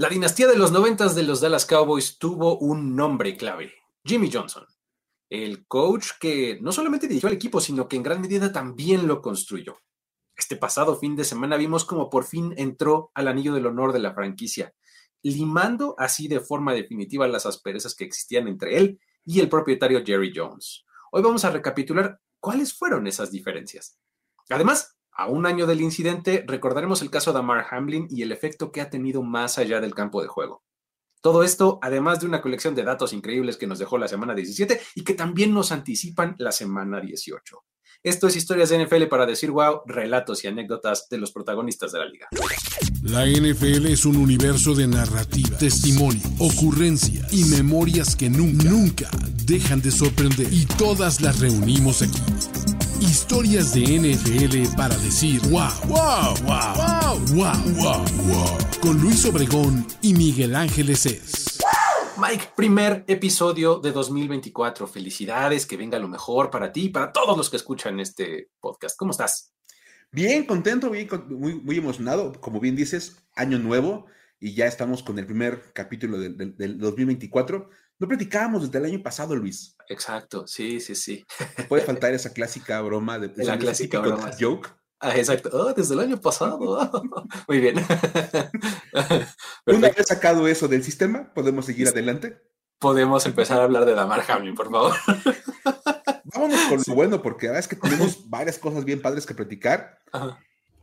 La dinastía de los noventas de los Dallas Cowboys tuvo un nombre clave, Jimmy Johnson, el coach que no solamente dirigió al equipo, sino que en gran medida también lo construyó. Este pasado fin de semana vimos como por fin entró al anillo del honor de la franquicia, limando así de forma definitiva las asperezas que existían entre él y el propietario Jerry Jones. Hoy vamos a recapitular cuáles fueron esas diferencias. Además, a un año del incidente, recordaremos el caso de Amar Hamlin y el efecto que ha tenido más allá del campo de juego. Todo esto, además de una colección de datos increíbles que nos dejó la semana 17 y que también nos anticipan la semana 18. Esto es Historias de NFL para decir wow, relatos y anécdotas de los protagonistas de la liga. La NFL es un universo de narrativa, testimonio, ocurrencia y memorias que nunca, nunca dejan de sorprender. Y todas las reunimos aquí. Historias de NFL para decir wow, wow, wow, wow, wow, wow, wow. Con Luis Obregón y Miguel Ángeles es. Mike, primer episodio de 2024. Felicidades, que venga lo mejor para ti y para todos los que escuchan este podcast. ¿Cómo estás? Bien, contento, bien, muy, muy emocionado. Como bien dices, año nuevo y ya estamos con el primer capítulo del, del, 2024. No platicábamos desde el año pasado, Luis. Exacto, sí, sí, sí. Puede faltar esa clásica broma de la clásica broma. joke. Ah, exacto. Oh, desde el año pasado. Muy bien. Una vez sacado eso del sistema, ¿podemos seguir adelante? Podemos empezar a hablar de Damar Hamlin, por favor. Vámonos con lo bueno, porque la verdad es que tenemos varias cosas bien padres que platicar.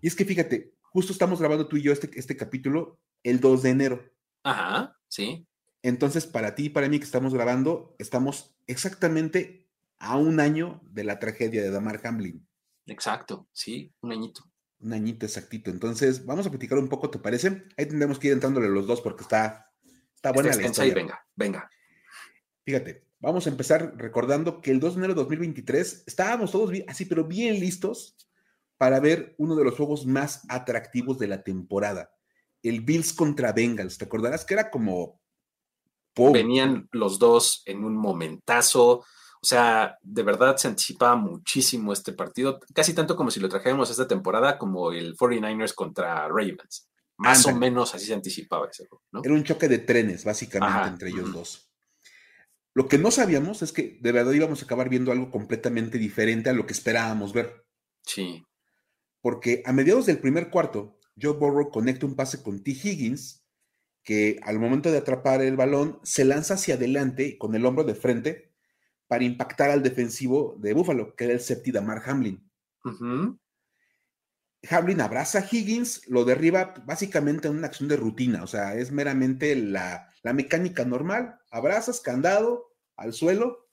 Y es que fíjate, justo estamos grabando tú y yo este, este capítulo el 2 de enero. Ajá, sí. Entonces, para ti y para mí que estamos grabando, estamos exactamente a un año de la tragedia de Damar Hamlin. Exacto, sí, un añito. Un añito exactito. Entonces, vamos a platicar un poco, ¿te parece? Ahí tendremos que ir entrándole los dos porque está, está buena la historia. venga, venga. Fíjate, vamos a empezar recordando que el 2 de enero de 2023 estábamos todos bien, así, pero bien listos para ver uno de los juegos más atractivos de la temporada. El Bills contra Bengals. ¿Te acordarás que era como... Venían los dos en un momentazo o sea, de verdad se anticipaba muchísimo este partido, casi tanto como si lo trajéramos esta temporada como el 49ers contra Ravens. Más o menos así se anticipaba ese ¿no? Era un choque de trenes, básicamente, entre ellos dos. Lo que no sabíamos es que de verdad íbamos a acabar viendo algo completamente diferente a lo que esperábamos ver. Sí. Porque a mediados del primer cuarto, Joe Burrow conecta un pase con T. Higgins, que al momento de atrapar el balón se lanza hacia adelante con el hombro de frente para impactar al defensivo de Buffalo, que era el safety Damar Hamlin. Hamlin abraza a Higgins, lo derriba básicamente en una acción de rutina, o sea, es meramente la, mecánica normal, abrazas, candado, al suelo,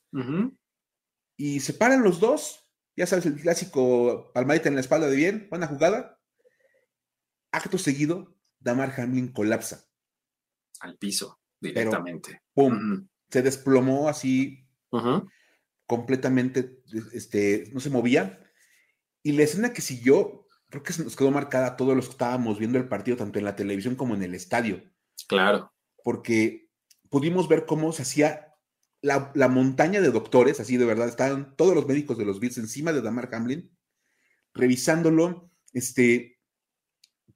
y se paran los dos, ya sabes, el clásico palmadita en la espalda de bien, buena jugada. Acto seguido, Damar Hamlin colapsa. Al piso, directamente. ¡Pum! Se desplomó así completamente, este, no se movía. Y la escena que siguió, creo que se nos quedó marcada a todos los que estábamos viendo el partido, tanto en la televisión como en el estadio. Claro. Porque pudimos ver cómo se hacía la, montaña de doctores, así de verdad, estaban todos los médicos de los Bills encima de Damar Hamlin, revisándolo, este,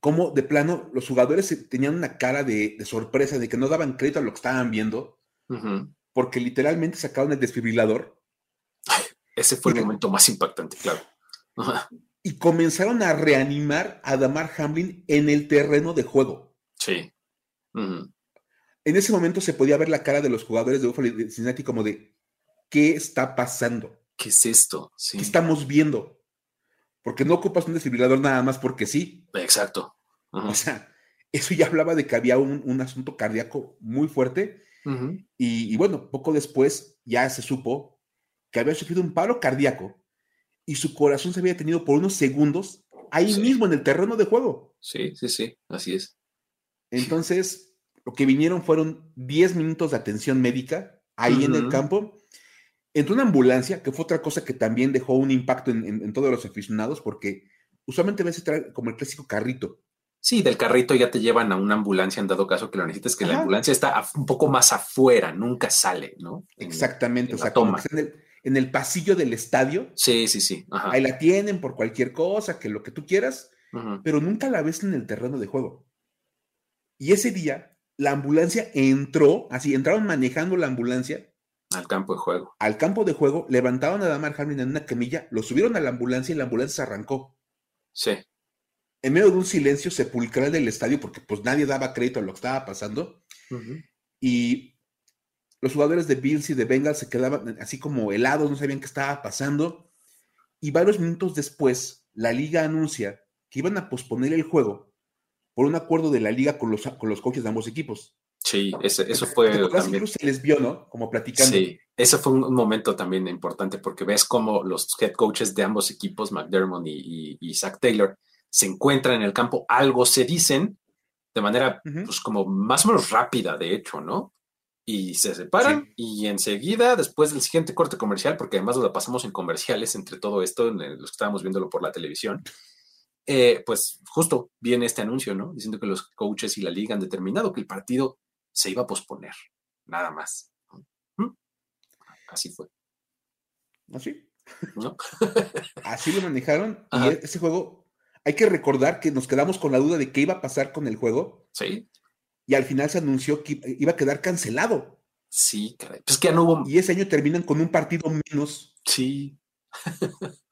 cómo de plano los jugadores tenían una cara de, sorpresa, de que no daban crédito a lo que estaban viendo porque literalmente sacaron el desfibrilador. Ese fue el momento más impactante, claro. Y comenzaron a reanimar a Damar Hamlin en el terreno de juego. Sí. En ese momento se podía ver la cara de los jugadores de Buffalo y de Cincinnati como de, ¿qué está pasando? ¿Qué es esto? ¿Qué estamos viendo? Porque no ocupas un desfibrilador nada más porque sí. Exacto. O sea, eso ya hablaba de que había un, un asunto cardíaco muy fuerte y, bueno, poco después ya se supo que había sufrido un paro cardíaco y su corazón se había detenido por unos segundos ahí mismo en el terreno de juego. Sí, sí, sí, así es. Entonces, lo que vinieron fueron 10 minutos de atención médica ahí en el campo. Entró una ambulancia, que fue otra cosa que también dejó un impacto en, todos los aficionados, porque usualmente ves como el clásico carrito, Sí, del carrito ya te llevan a una ambulancia en dado caso que lo necesites, que la ambulancia está un poco más afuera, nunca sale, ¿no? Exactamente, o sea, como en el, pasillo del estadio. Sí, sí, sí. Ahí la tienen por cualquier cosa, que lo que tú quieras, pero nunca la ves en el terreno de juego. Y ese día, la ambulancia entró, así, entraron manejando la ambulancia. Al campo de juego. Al campo de juego, levantaron a Damar Hamlin en una camilla, lo subieron a la ambulancia y la ambulancia se arrancó. Sí. En medio de un silencio sepulcral del estadio, porque pues nadie daba crédito a lo que estaba pasando. Y los jugadores de Bills y de Bengals se quedaban así como helados, no sabían qué estaba pasando. Y varios minutos después, la liga anuncia que iban a posponer el juego por un acuerdo de la liga con los, con los coaches de ambos equipos. Sí, ese, eso fue. También... se les vio, ¿no? Como platicando. Sí, ese fue un, momento también importante porque ves cómo los head coaches de ambos equipos, McDermott y, y, Zach Taylor, se encuentran en el campo, algo se dicen de manera, pues, como más o menos rápida, de hecho, ¿no? y se separan y enseguida, después del siguiente corte comercial, porque además lo pasamos en comerciales entre todo esto, en los que estábamos viéndolo por la televisión, eh, pues justo viene este anuncio, ¿no? Diciendo que los coaches y la liga han determinado que el partido se iba a posponer, nada más. Así fue. ¿Así? ¿No? Así lo manejaron y ese juego, hay que recordar que nos quedamos con la duda de qué iba a pasar con el juego. Sí y al final se anunció que iba a quedar cancelado. Sí, caray. Pues que ya no hubo. Y ese año terminan con un partido menos. Sí.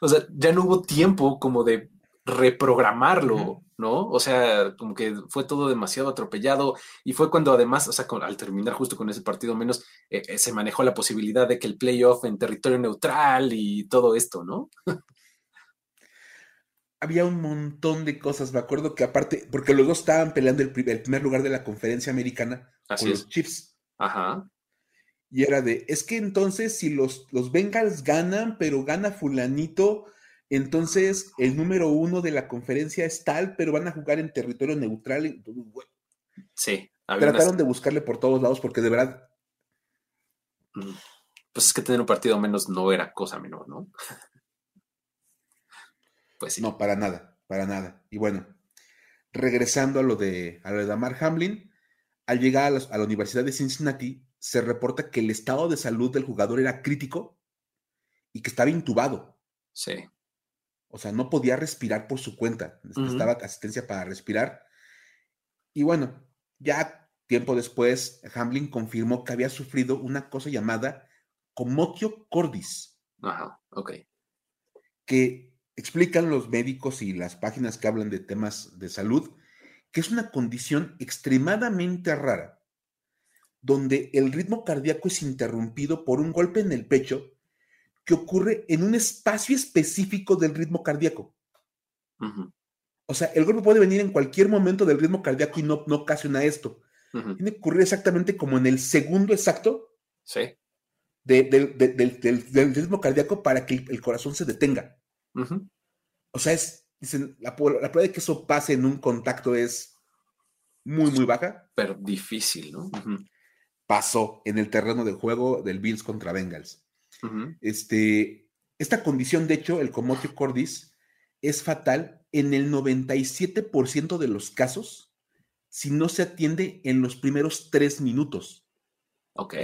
o sea, ya no hubo tiempo como de reprogramarlo, ¿no? O sea, como que fue todo demasiado atropellado y fue cuando además, o sea, al terminar justo con ese partido menos, eh, eh, se manejó la posibilidad de que el playoff en territorio neutral y todo esto, ¿no? había un montón de cosas. Me acuerdo que aparte, porque los dos estaban peleando el, primer lugar de la conferencia americana con los Chiefs. Ajá. Y era de, es que entonces si los, los Bengals ganan, pero gana fulanito, entonces el número uno de la conferencia es tal, pero van a jugar en territorio neutral. sí. Trataron de buscarle por todos lados porque de verdad... Mm, pues es que tener un partido menos no era cosa menor, ¿no? Pues No, para nada, para nada. Y bueno, regresando a lo de, a lo de Damar Hamlin, al llegar a la, Universidad de Cincinnati, se reporta que el estado de salud del jugador era crítico y que estaba intubado. Sí. O sea, no podía respirar por su cuenta. Necesitaba asistencia para respirar. Y bueno, ya tiempo después, Hamlin confirmó que había sufrido una cosa llamada comotio cordis. Ajá, ok. Que Explican los médicos y las páginas que hablan de temas de salud que es una condición extremadamente rara, donde el ritmo cardíaco es interrumpido por un golpe en el pecho que ocurre en un espacio específico del ritmo cardíaco. O sea, el golpe puede venir en cualquier momento del ritmo cardíaco y no, no ocasiona esto. Tiene que ocurrir exactamente como en el segundo exacto del, ritmo cardíaco para que el corazón se detenga. O sea, es, dicen, la, prueba de que eso pase en un contacto es muy, muy baja. Pero difícil, ¿no? Pasó en el terreno de juego del Bills contra Bengals. Este, esta condición, de hecho, el comotio cordis, es fatal en el 97% de los casos si no se atiende en los primeros tres minutos. Ok,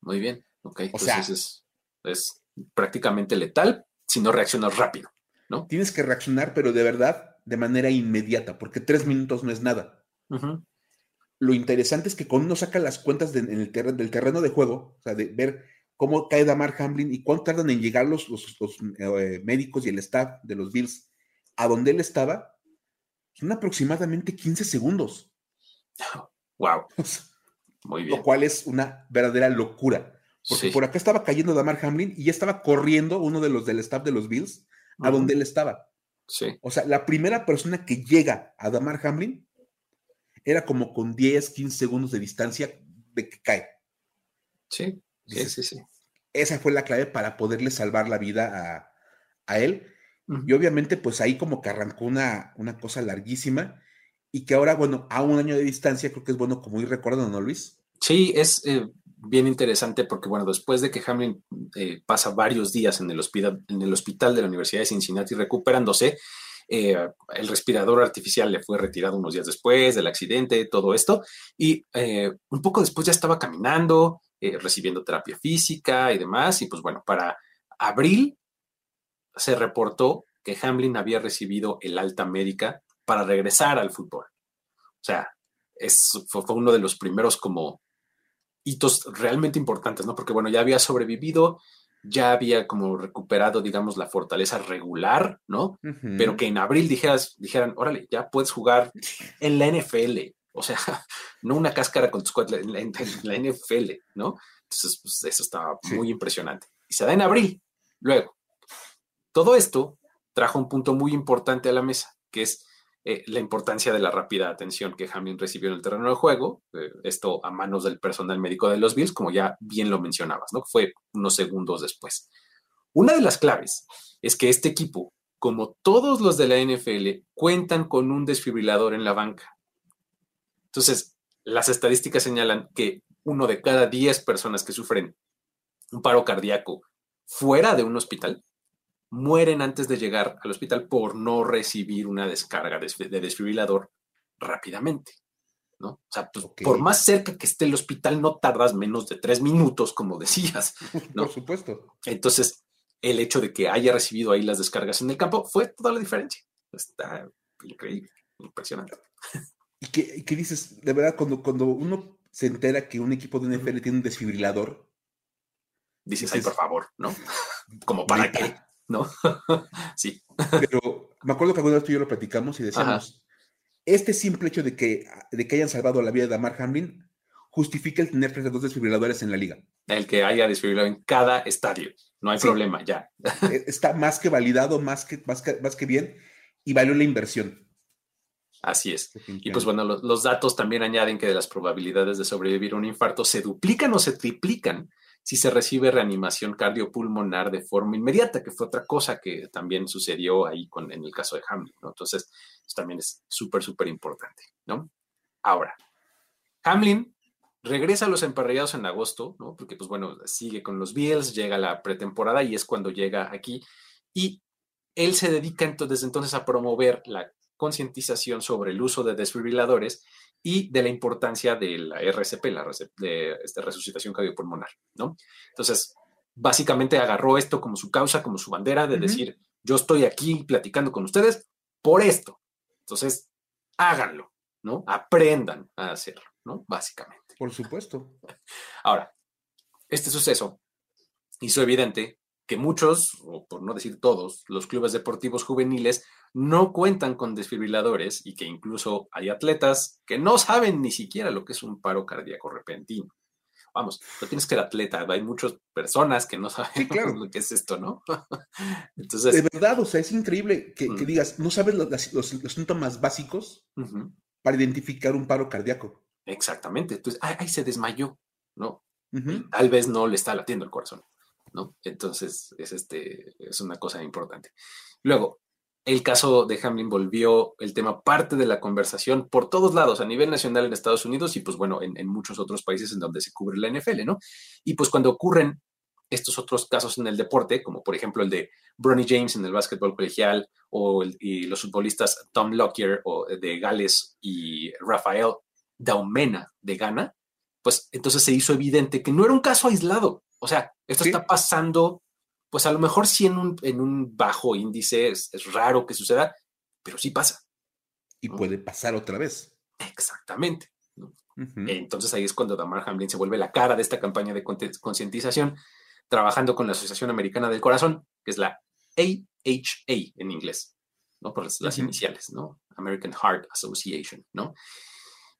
muy bien. Ok, o sea, es, es prácticamente letal si no reaccionas rápido. ¿no? Tienes que reaccionar, pero de verdad, de manera inmediata, porque tres minutos no es nada. Lo interesante es que cuando uno saca las cuentas en el del terreno de juego, o sea, de ver cómo cae Damar Hamlin y cuánto tardan en llegar los, los, eh, médicos y el staff de los Bills a donde él estaba, son aproximadamente 15 segundos. Wow. Muy bien. Lo cual es una verdadera locura. Porque por acá estaba cayendo Damar Hamlin y ya estaba corriendo uno de los del staff de los Bills a donde él estaba. Sí. O sea, la primera persona que llega a Damar Hamlin era como con 10, 15 segundos de distancia de que cae. Sí, sí, sí, sí. Esa fue la clave para poderle salvar la vida a, él. Y obviamente, pues ahí como que arrancó una, una cosa larguísima y que ahora, bueno, a un año de distancia, creo que es bueno como ir recordando, ¿no, Luis? Sí, es, eh, bien interesante porque, bueno, después de que Hamlin eh, pasa varios días en el, hospital, en el hospital de la Universidad de Cincinnati recuperándose, eh, el respirador artificial le fue retirado unos días después del accidente, todo esto, y eh, un poco después ya estaba caminando, recibiendo terapia física y demás, y pues bueno, para abril se reportó que Hamlin había recibido el alta médica para regresar al fútbol. O sea, es, fue, uno de los primeros como hitos realmente importantes, ¿no? Porque bueno, ya había sobrevivido, ya había como recuperado, digamos, la fortaleza regular, ¿no? Pero que en abril dijeras, dijeran, órale, ya puedes jugar en la NFL, o sea, no una cáscara con tu squad, en la, NFL, ¿no? Entonces, pues, eso estaba muy impresionante. Y se da en abril. Luego, todo esto trajo un punto muy importante a la mesa, que es eh, la importancia de la rápida atención que Hamlin recibió en el terreno de juego, eh, esto a manos del personal médico de los Bills, como ya bien lo mencionabas, ¿no? Fue unos segundos después. Una de las claves es que este equipo, como todos los de la NFL, cuentan con un desfibrilador en la banca. Entonces, las estadísticas señalan que uno de cada 10 personas que sufren un paro cardíaco fuera de un hospital mueren antes de llegar al hospital por no recibir una descarga de desfibrilador rápidamente. ¿no? O sea, pues, por más cerca que esté el hospital, no tardas menos de tres minutos, como decías. ¿no? Por supuesto. Entonces, el hecho de que haya recibido ahí las descargas en el campo fue toda la diferencia. Está increíble, impresionante. ¿Y qué, dices? De verdad, cuando, cuando uno se entera que un equipo de NFL tiene un desfibrilador, dices, ay, por favor, ¿no? Como para qué. ¿no? sí. Pero me acuerdo que alguna vez tú y yo lo platicamos y decíamos, este simple hecho de que, de que hayan salvado la vida de Amar Hamlin justifica el tener 32 desfibriladores en la liga. El que haya desfibrilado en cada estadio. No hay problema, ya. E, está más que validado, más que, más más que bien, y valió la inversión. Así es. Y pues bueno, los, los, datos también añaden que de las probabilidades de sobrevivir a un infarto se duplican o se triplican si se recibe reanimación cardiopulmonar de forma inmediata, que fue otra cosa que también sucedió ahí con, en el caso de Hamlin, ¿no? Entonces, eso también es súper, súper importante, ¿no? Ahora, Hamlin regresa a los emparrillados en agosto, ¿no? Porque, pues bueno, sigue con los Bills, llega la pretemporada y es cuando llega aquí. Y él se dedica entonces, desde entonces a promover la concientización sobre el uso de desfibriladores y de la importancia de la RCP, la de esta resucitación cardiopulmonar, ¿no? Entonces, básicamente agarró esto como su causa, como su bandera de decir, yo estoy aquí platicando con ustedes por esto. Entonces, háganlo, ¿no? Aprendan a hacerlo, ¿no? Básicamente. Por supuesto. Ahora, este suceso hizo evidente que muchos, o por no decir todos, los clubes deportivos juveniles no cuentan con desfibriladores y que incluso hay atletas que no saben ni siquiera lo que es un paro cardíaco repentino. Vamos, no tienes que ser atleta, hay muchas personas que no saben lo que es esto, ¿no? Entonces, de verdad, o sea, es increíble que, mm. digas, no sabes los, síntomas básicos para identificar un paro cardíaco. Exactamente, entonces, ahí se desmayó, ¿no? Tal vez no le está latiendo el corazón. Entonces, es, este, es una cosa importante. Luego, el caso de Hamlin volvió el tema parte de la conversación por todos lados, a nivel nacional en Estados Unidos y pues bueno, en, muchos otros países en donde se cubre la NFL, ¿no? Y pues cuando ocurren estos otros casos en el deporte, como por ejemplo el de Bronny James en el básquetbol colegial o y los futbolistas Tom Lockyer o de Gales y Rafael Daumena de Ghana, pues entonces se hizo evidente que no era un caso aislado, o sea, esto está pasando, pues a lo mejor sí en un, en un bajo índice, es, raro que suceda, pero sí pasa. Y puede pasar otra vez. Exactamente. Entonces ahí es cuando Damar Hamlin se vuelve la cara de esta campaña de concientización, trabajando con la Asociación Americana del Corazón, que es la AHA en inglés, ¿no? Por las, iniciales, ¿no? American Heart Association, ¿no?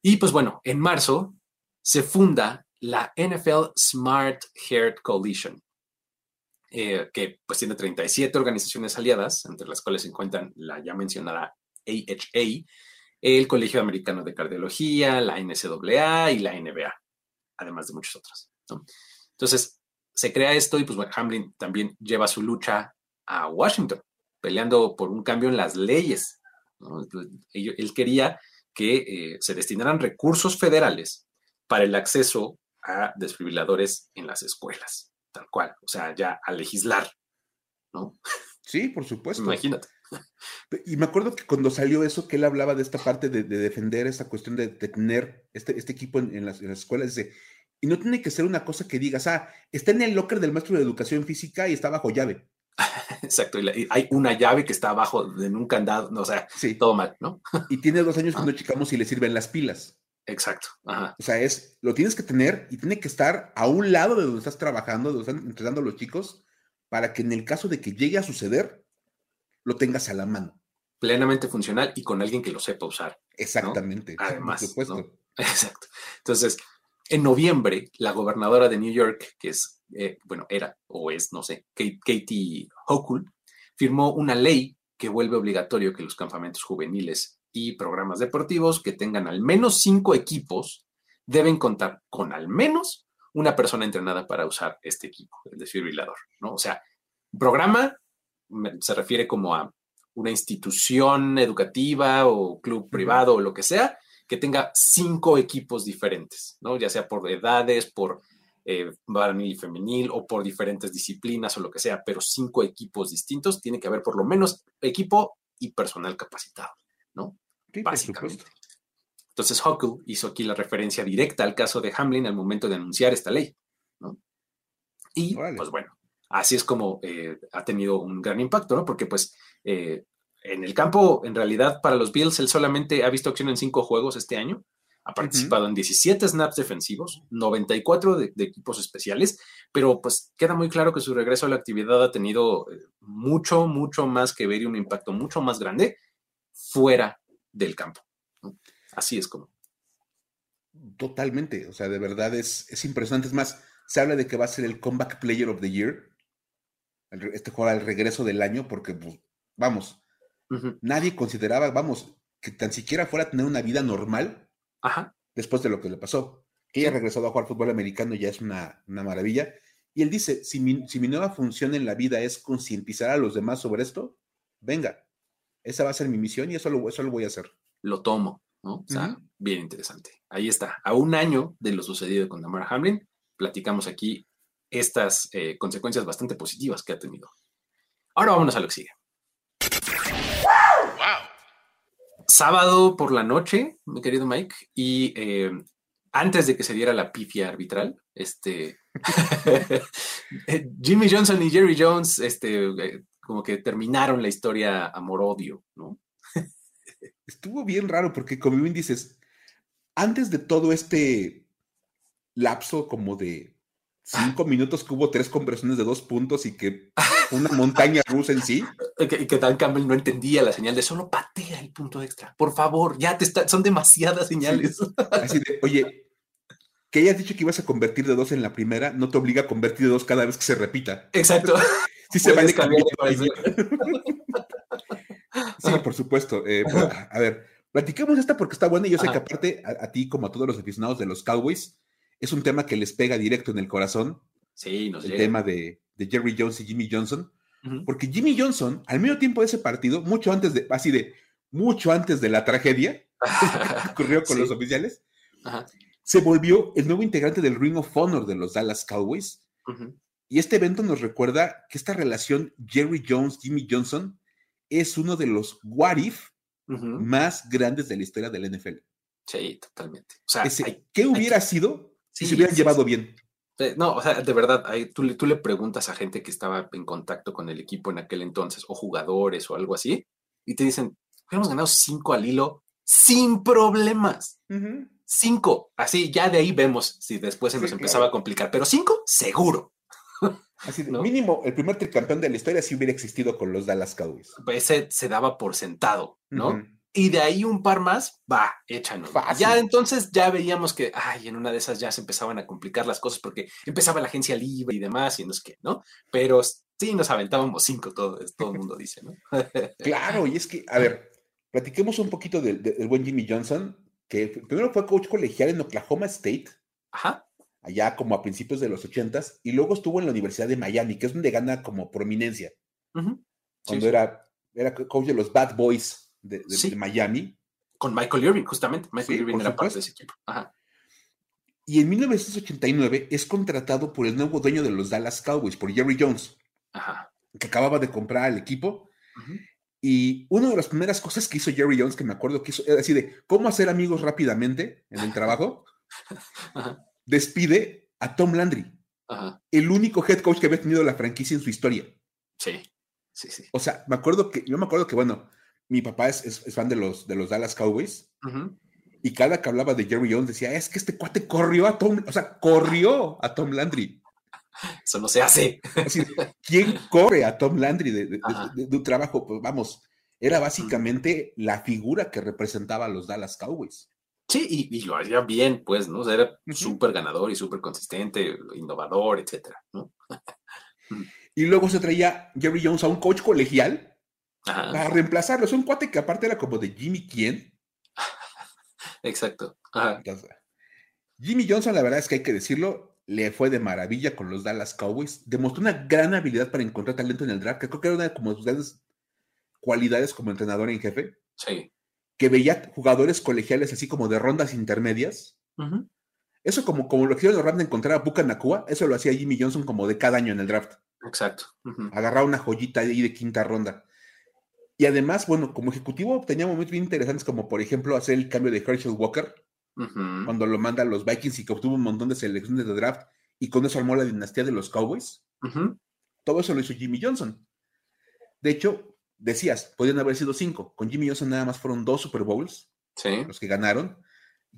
Y pues bueno, en marzo se funda la NFL Smart Heart Coalition, eh, que pues tiene 37 organizaciones aliadas, entre las cuales se encuentran la ya mencionada AHA, el Colegio Americano de Cardiología, la NCAA y la NBA, además de muchos otros. Entonces, se crea esto y pues Hamlin también lleva su lucha a Washington, peleando por un cambio en las leyes. Él, quería que eh, se destinaran recursos federales para el acceso a desfibriladores en las escuelas, tal cual, o sea, ya a legislar, ¿no? Sí, por supuesto. Imagínate. Y me acuerdo que cuando salió eso, que él hablaba de esta parte de, defender esta cuestión de, tener este, este equipo en, las, escuelas, dice, y no tiene que ser una cosa que digas, ah, está en el locker del maestro de educación física y está bajo llave. Exacto, y, hay una llave que está abajo de un candado, no, o sea, sí. todo mal, ¿no? y tiene dos años que no checamos si le sirven las pilas. Exacto. Ajá. O sea, es, lo tienes que tener y tiene que estar a un lado de donde estás trabajando, donde están entrenando los chicos, para que en el caso de que llegue a suceder, lo tengas a la mano. Plenamente funcional y con alguien que lo sepa usar. Exactamente. Además. Por supuesto. ¿no? Exacto. Entonces, en noviembre, la gobernadora de New York, que es, eh, bueno, era o es, no sé, Kate- Katie Hochul, firmó una ley que vuelve obligatorio que los campamentos juveniles y programas deportivos que tengan al menos cinco equipos deben contar con al menos una persona entrenada para usar este equipo, el desfibrilador, ¿no? O sea, programa se refiere como a una institución educativa o club privado o lo que sea, que tenga cinco equipos diferentes, ¿no? Ya sea por edades, por eh, varonil y femenil o por diferentes disciplinas o lo que sea, pero cinco equipos distintos, tiene que haber por lo menos equipo y personal capacitado, ¿no? Sí, Básicamente. Entonces, Huckle hizo aquí la referencia directa al caso de Hamlin al momento de anunciar esta ley, ¿no? Y, pues bueno, así es como eh, ha tenido un gran impacto, ¿no? Porque, pues, eh, en el campo, en realidad, para los Bills, él solamente ha visto acción en cinco juegos este año. Ha participado en 17 snaps defensivos, 94 de, de equipos especiales, pero pues queda muy claro que su regreso a la actividad ha tenido eh, mucho, mucho más que ver y un impacto mucho más grande fuera del campo. ¿no? Así es como. Totalmente. O sea, de verdad es, es impresionante. Es más, se habla de que va a ser el Comeback Player of the Year. el Este juego al regreso del año, porque, pues, vamos, nadie consideraba, vamos, que tan siquiera fuera a tener una vida normal Ajá, después de lo que le pasó. Que haya regresado a jugar fútbol americano ya es una, una maravilla. Y él dice, si mi, si mi nueva función en la vida es concientizar a los demás sobre esto, venga, esa va a ser mi misión y eso lo, eso lo voy a hacer. lo tomo, ¿no? O sea, bien interesante. Ahí está. A un año de lo sucedido con Damar Hamlin, platicamos aquí estas eh, consecuencias bastante positivas que ha tenido. Ahora vámonos a lo que sigue. Sábado por la noche, mi querido Mike, y eh, antes de que se diera la pifia arbitral, este Jimmy Johnson y Jerry Jones, este, eh, como que terminaron la historia amor-odio, ¿no? Estuvo bien raro porque, como bien dices, antes de todo este lapso como de cinco minutos que hubo tres conversiones de dos puntos y que una montaña rusa en sí, Y que, que Dan Campbell no entendía la señal de solo patea el punto extra. Por favor, ya te está, son demasiadas señales. así de, oye, que hayas dicho que ibas a convertir de dos en la primera, no te obliga a convertir de dos cada vez que se repita. Exacto. Sí se Puedes vale cambiar. Sí, por supuesto. Eh, pero, a ver, platicamos esta porque está buena y yo sé que aparte a, a ti, como a todos los aficionados de los Cowboys, es un tema que les pega directo en el corazón, Sí, nos el llega. tema de, de Jerry Jones y Jimmy Johnson, porque Jimmy Johnson, al mismo tiempo de ese partido, mucho antes de, así de, mucho antes de la tragedia que ocurrió con Sí. los oficiales, Ajá. Se volvió el nuevo integrante del Ring of Honor de los Dallas Cowboys. Ujú. Y este evento nos recuerda que esta relación Jerry Jones-Jimmy Johnson es uno de los what if Ujú. más grandes de la historia del NFL. Sí, totalmente. O sea, Ese, hay- ¿Qué hubiera sido si Sí, se hubieran sí, llevado sí. bien? No, o sea, de verdad, hay- tú, le- tú le preguntas a gente que estaba en contacto con el equipo en aquel entonces, o jugadores o algo así, y te dicen, hemos ganado cinco al hilo sin problemas. Cinco. Así, ya de ahí vemos si después se Sí, nos claro. empezaba a complicar, pero cinco, seguro. Así de, ¿No? mínimo, el primer tricampeón de la historia si hubiera existido con los Dallas Cowboys. Ese se daba por sentado, ¿no? Ujú. Y de ahí un par más, va, échanos. Fácil. Ya entonces ya veíamos que, ay, en una de esas ya se empezaban a complicar las cosas porque empezaba la agencia libre y demás, y no es que, ¿no? Pero sí nos aventábamos cinco, todo, todo el mundo dice, ¿no? Claro, y es que, a ver, platiquemos un poquito del, del buen Jimmy Johnson, que primero fue coach colegial en Oklahoma State, Ajá. allá como a principios de los ochentas, y luego estuvo en la Universidad de Miami, que es donde gana como prominencia, cuando sí. Era, era coach de los Bad Boys de, de- Sí. de Miami. Con Michael Irving, justamente. Michael Sí, Irving era parte de ese equipo. Ajá. Y en 1989 es contratado por el nuevo dueño de los Dallas Cowboys, por Jerry Jones, Ajá. que acababa de comprar al equipo. Ujú. Y una de las primeras cosas que hizo Jerry Jones, que me acuerdo que hizo, era así de cómo hacer amigos rápidamente en el trabajo, Ajá. despide a Tom Landry, Ajá. el único head coach que había tenido la franquicia en su historia. Sí. Sí, sí. O sea, me acuerdo que, yo me acuerdo que, bueno, mi papá es, es- es fan de los, de los Dallas Cowboys. Y cada que hablaba de Jerry Jones decía, es que este cuate corrió a Tom, o sea, corrió a Tom Landry. Eso no se hace. ¿Quién corre a Tom Landry de, un trabajo? Pues vamos, era básicamente la figura que representaba a los Dallas Cowboys. Sí, y, lo hacía bien, pues, ¿no? era súper ganador y súper consistente, innovador, etcétera, ¿no? y luego se traía Jerry Jones a un coach colegial para reemplazarlo. Es un cuate que aparte era como de Jimmy Quién. Exacto. Jimmy Johnson, la verdad es que hay que decirlo, le fue de maravilla con los Dallas Cowboys. Demostró una gran habilidad para encontrar talento en el draft, que creo que era una de como sus grandes cualidades como entrenador en jefe. Sí. Que veía jugadores colegiales así como de rondas intermedias. Eso como, como lo que hicieron los Rams de encontrar a Buka Nakua, eso lo hacía Jimmy Johnson como de cada año en el draft. Exacto. Agarraba una joyita ahí de quinta ronda. Y además, bueno, como ejecutivo tenía momentos bien interesantes, como por ejemplo hacer el cambio de Herschel Walker, cuando lo manda a los Vikings y que obtuvo un montón de selecciones de draft, y con eso armó la dinastía de los Cowboys. Todo eso lo hizo Jimmy Johnson. De hecho, decías, podían haber sido cinco. Con Jimmy Johnson nada más fueron dos Super Bowls, los que ganaron,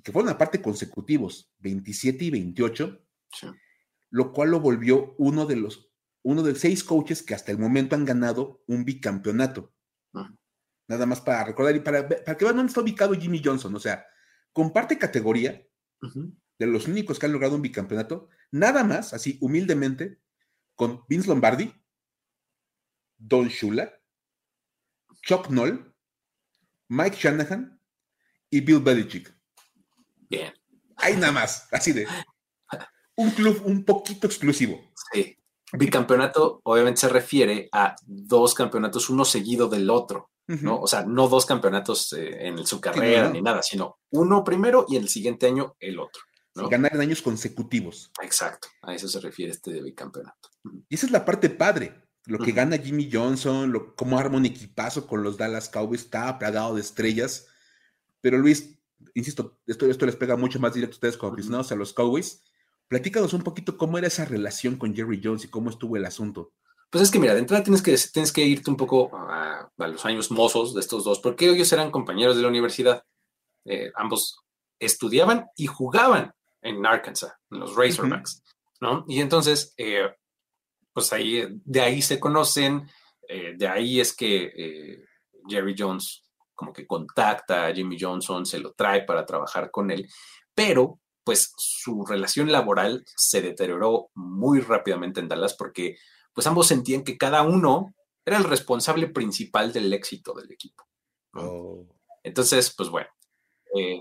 que fueron aparte consecutivos, 27 y 28, lo cual lo volvió uno de los, uno de seis coaches que hasta el momento han ganado un bicampeonato. Nada más para recordar y para, para que vean dónde está ubicado Jimmy Johnson. O sea, comparte categoría de los únicos que han logrado un bicampeonato, nada más, así humildemente, con Vince Lombardi, Don Shula, Chuck Noll, Mike Shanahan y Bill Belichick. Bien. Ahí nada más, así de. Un club un poquito exclusivo. Sí. Bicampeonato obviamente se refiere a dos campeonatos, uno seguido del otro, ¿no? O sea, no dos campeonatos eh, en su carrera ni nada, sino uno primero y el siguiente año el otro. ganar en años consecutivos. Exacto, a eso se refiere este de bicampeonato. Y esa es la parte padre. Lo que gana Jimmy Johnson, lo, cómo arma un equipazo con los Dallas Cowboys, está plagado de estrellas. Pero Luis, insisto, esto, esto les pega mucho más directo a ustedes como aficionados a los Cowboys Platícanos un poquito cómo era esa relación con Jerry Jones y cómo estuvo el asunto. Pues es que mira, de entrada tienes que, tienes que irte un poco a, los años mozos de estos dos, porque ellos eran compañeros de la universidad. Eh, ambos estudiaban y jugaban en Arkansas, en los Razorbacks, ¿no? Y entonces, eh, pues ahí, de ahí se conocen, eh, de ahí es que Jerry Jones como que contacta a Jimmy Johnson, se lo trae para trabajar con él, pero pues su relación laboral se deterioró muy rápidamente en Dallas porque pues ambos sentían que cada uno era el responsable principal del éxito del equipo. Oh. Entonces, pues bueno, eh,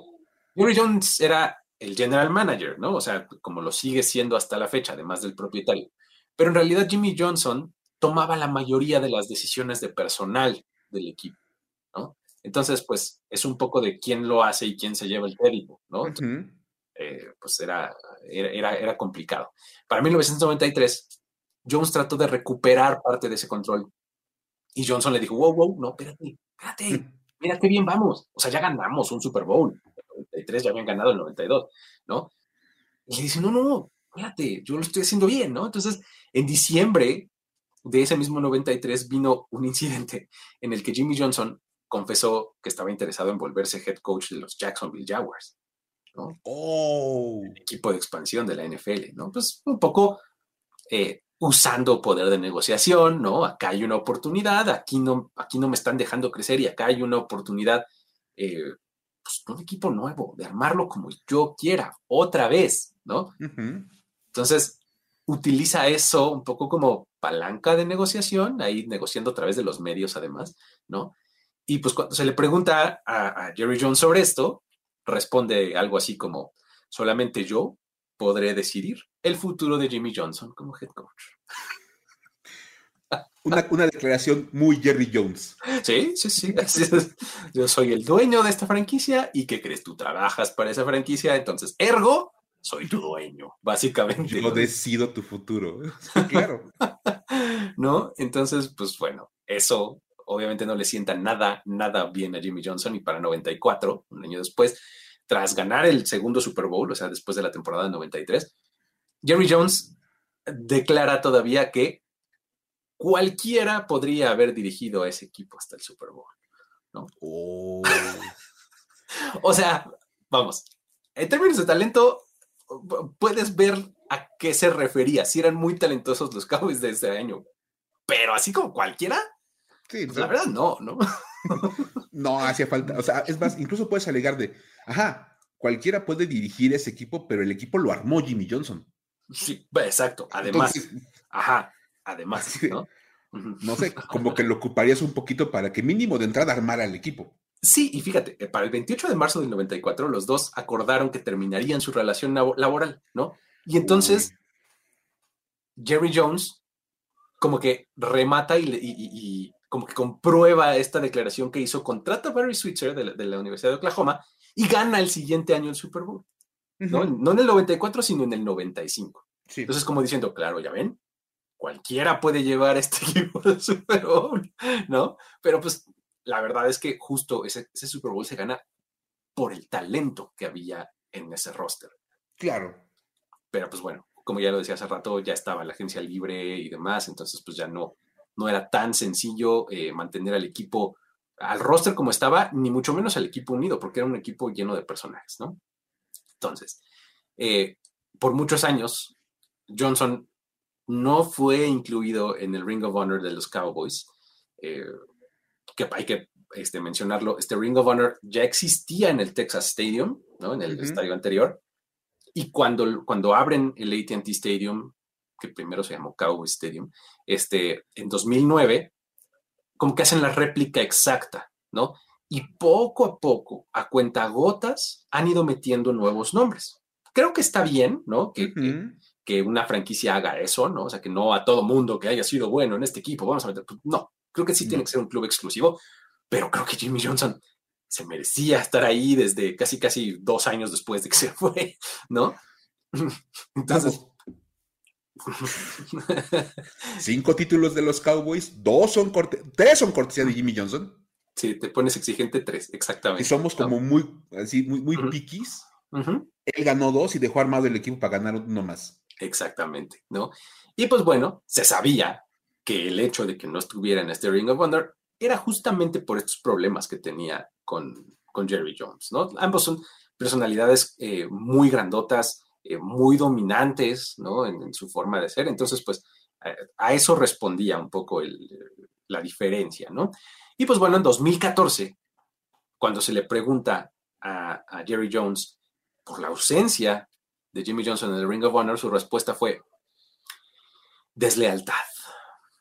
Jones era el general manager, ¿no? O sea, como lo sigue siendo hasta la fecha, además del propietario. Pero en realidad Jimmy Johnson tomaba la mayoría de las decisiones de personal del equipo, ¿no? Entonces, pues es un poco de quién lo hace y quién se lleva el crédito, ¿no? Eh, pues era, era, era complicado. Para 1993, Jones trató de recuperar parte de ese control y Johnson le dijo, wow, wow, no, espérate, espérate, mira qué bien vamos. O sea, ya ganamos un Super Bowl. El 93 ya habían ganado el 92, ¿no? Y le dice, no, no, no, espérate, yo lo estoy haciendo bien, ¿no? Entonces, en diciembre de ese mismo 93 vino un incidente en el que Jimmy Johnson confesó que estaba interesado en volverse head coach de los Jacksonville Jaguars. Oh. El equipo de expansión de la NFL, ¿no? Pues un poco eh, usando poder de negociación, ¿no? Acá hay una oportunidad, aquí no, aquí no me están dejando crecer y acá hay una oportunidad, eh, pues, un equipo nuevo, de armarlo como yo quiera, otra vez, ¿no? Entonces, utiliza eso un poco como palanca de negociación, ahí negociando a través de los medios además, ¿no? Y pues cuando se le pregunta a Jerry Jones sobre esto, responde algo así como, solamente yo podré decidir el futuro de Jimmy Johnson como head coach. Una, una, declaración muy Jerry Jones. Sí, sí, sí. Yo soy el dueño de esta franquicia y ¿qué crees? Tú trabajas para esa franquicia, entonces, ergo, soy tu dueño, básicamente. Yo decido tu futuro. claro. ¿No? Entonces, pues bueno, eso obviamente no le sienta nada, nada bien a Jimmy Johnson y para 94, un año después, tras ganar el segundo Super Bowl, o sea, después de la temporada de 93, Jerry Jones declara todavía que cualquiera podría haber dirigido a ese equipo hasta el Super Bowl. ¿no? Oh. o sea, vamos, en términos de talento, puedes ver a qué se refería. Si eran muy talentosos los Cowboys de este año, pero así como cualquiera, sí, pues, la verdad no, ¿no? no hacía falta. O sea, es más, incluso puedes alegar de, ajá, cualquiera puede dirigir ese equipo, pero el equipo lo armó Jimmy Johnson. Sí, exacto. Además, ajá, además, ¿no? No sé, como que lo ocuparías un poquito para que mínimo de entrada armara el equipo. Sí, y fíjate, eh, para el 28 de marzo del 94 los dos acordaron que terminarían su relación laboral, ¿no? Y entonces Jerry Jones como que remata y, como que comprueba esta declaración que hizo, contrata a Barry Switzer de la, Universidad de Oklahoma y gana el siguiente año el Super Bowl. ¿no? no en el 94, sino en el 95. Entonces, como diciendo, claro, ya ven, cualquiera puede llevar este equipo al Super Bowl, ¿no? Pero pues la verdad es que justo ese, Super Bowl se gana por el talento que había en ese roster. Claro. Pero pues bueno, como ya lo decía hace rato, ya estaba la agencia libre y demás, entonces pues ya no, no era tan sencillo eh, mantener al equipo, al roster como estaba, ni mucho menos al equipo unido, porque era un equipo lleno de personajes, ¿no? Entonces, eh, por muchos años, Johnson no fue incluido en el Ring of Honor de los Cowboys. Eh, que hay que este, mencionarlo, este Ring of Honor ya existía en el Texas Stadium, ¿no? En el estadio anterior. Y cuando, cuando abren el ATT Stadium, que primero se llamó Cowboy Stadium, este, en 2009, como que hacen la réplica exacta, ¿no? Y poco a poco, a cuentagotas, han ido metiendo nuevos nombres. Creo que está bien, ¿no? Que, que, una franquicia haga eso, ¿no? O sea, que no a todo mundo que haya sido bueno en este equipo, vamos a meter, pues, no, Creo que sí tiene que ser un club exclusivo, pero creo que Jimmy Johnson se merecía estar ahí desde casi, casi dos años después de que se fue, ¿no? Entonces... Cinco títulos de los Cowboys, dos son corte tres son cortesía de Jimmy Johnson. Sí, te pones exigente tres, exactamente. Y somos como muy, así, muy, muy piquis. Él ganó dos y dejó armado el equipo para ganar uno más. Exactamente, ¿no? Y pues bueno, se sabía que el hecho de que no estuviera en este Ring of Honor era justamente por estos problemas que tenía con, con Jerry Jones, ¿no? Ambos son personalidades eh, muy grandotas, eh, muy dominantes, ¿no? En, su forma de ser. Entonces, pues, a, eso respondía un poco la diferencia, ¿no? Y pues bueno, en 2014, cuando se le pregunta a, a Jerry Jones por la ausencia de Jimmy Johnson en el Ring of Honor, su respuesta fue deslealtad.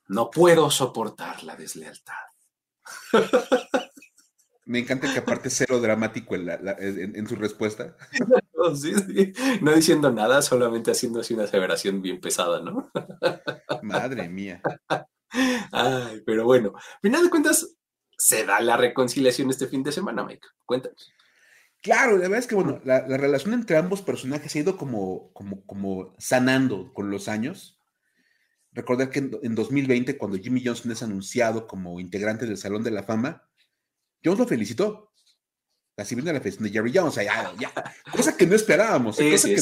No puedo soportar la deslealtad. Me encanta que aparte cero dramático en, su respuesta. No, diciendo nada, solamente haciendo así una aseveración bien pesada, ¿no? Madre mía. Ay, pero bueno, al final de cuentas, se da la reconciliación este fin de semana, Mike. Cuéntanos. Claro, la verdad es que, bueno, la, relación entre ambos personajes ha ido como, como, como sanando con los años. Recordar que en, 2020, cuando Jimmy Johnson es anunciado como integrante del Salón de la Fama, Jones lo felicitó. Así viene la felicitación de Jerry Jones, ya, cosa que no esperábamos. Sí, cosa que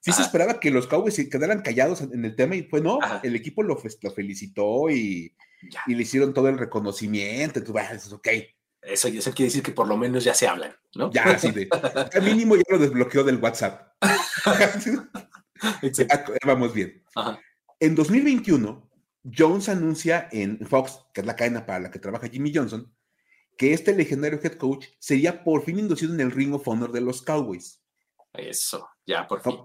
sí se esperaba que los Cowboys se quedaran callados en el tema y fue no, el equipo lo, lo felicitó y, y, le hicieron todo el reconocimiento. Tú vas, ok. Eso, eso quiere decir que por lo menos ya se hablan, ¿no? Ya, así de. Al mínimo ya lo desbloqueó del WhatsApp. vamos bien. Ajá. En 2021, Jones anuncia en Fox, que es la cadena para la que trabaja Jimmy Johnson, que este legendario head coach sería por fin inducido en el Ring of Honor de los Cowboys. Eso, ya por fin.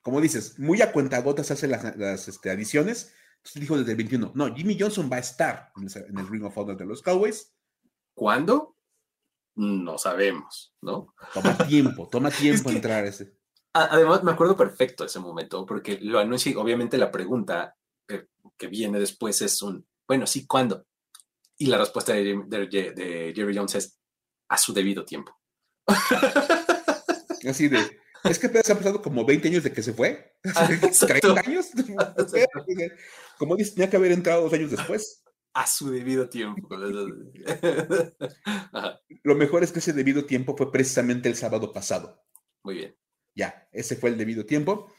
Como, dices, muy a cuentagotas hace las, las este, adiciones. Entonces dijo desde el 21, no, Jimmy Johnson va a estar en, el Ring of Honor de los Cowboys. ¿Cuándo? No sabemos, ¿no? Toma tiempo, toma tiempo entrar a ese. Además, me acuerdo perfecto ese momento, porque lo anuncia, obviamente la pregunta eh, que viene después es un, bueno, sí, ¿cuándo? Y la respuesta de, Jerry Jones es, a su debido tiempo. Así de, es que se ha pasado como 20 años de que se fue. 30 años. como dice, tenía que haber entrado dos años después. A su debido tiempo. Lo mejor es que ese debido tiempo fue precisamente el sábado pasado. Muy bien. Ya, ese fue el debido tiempo.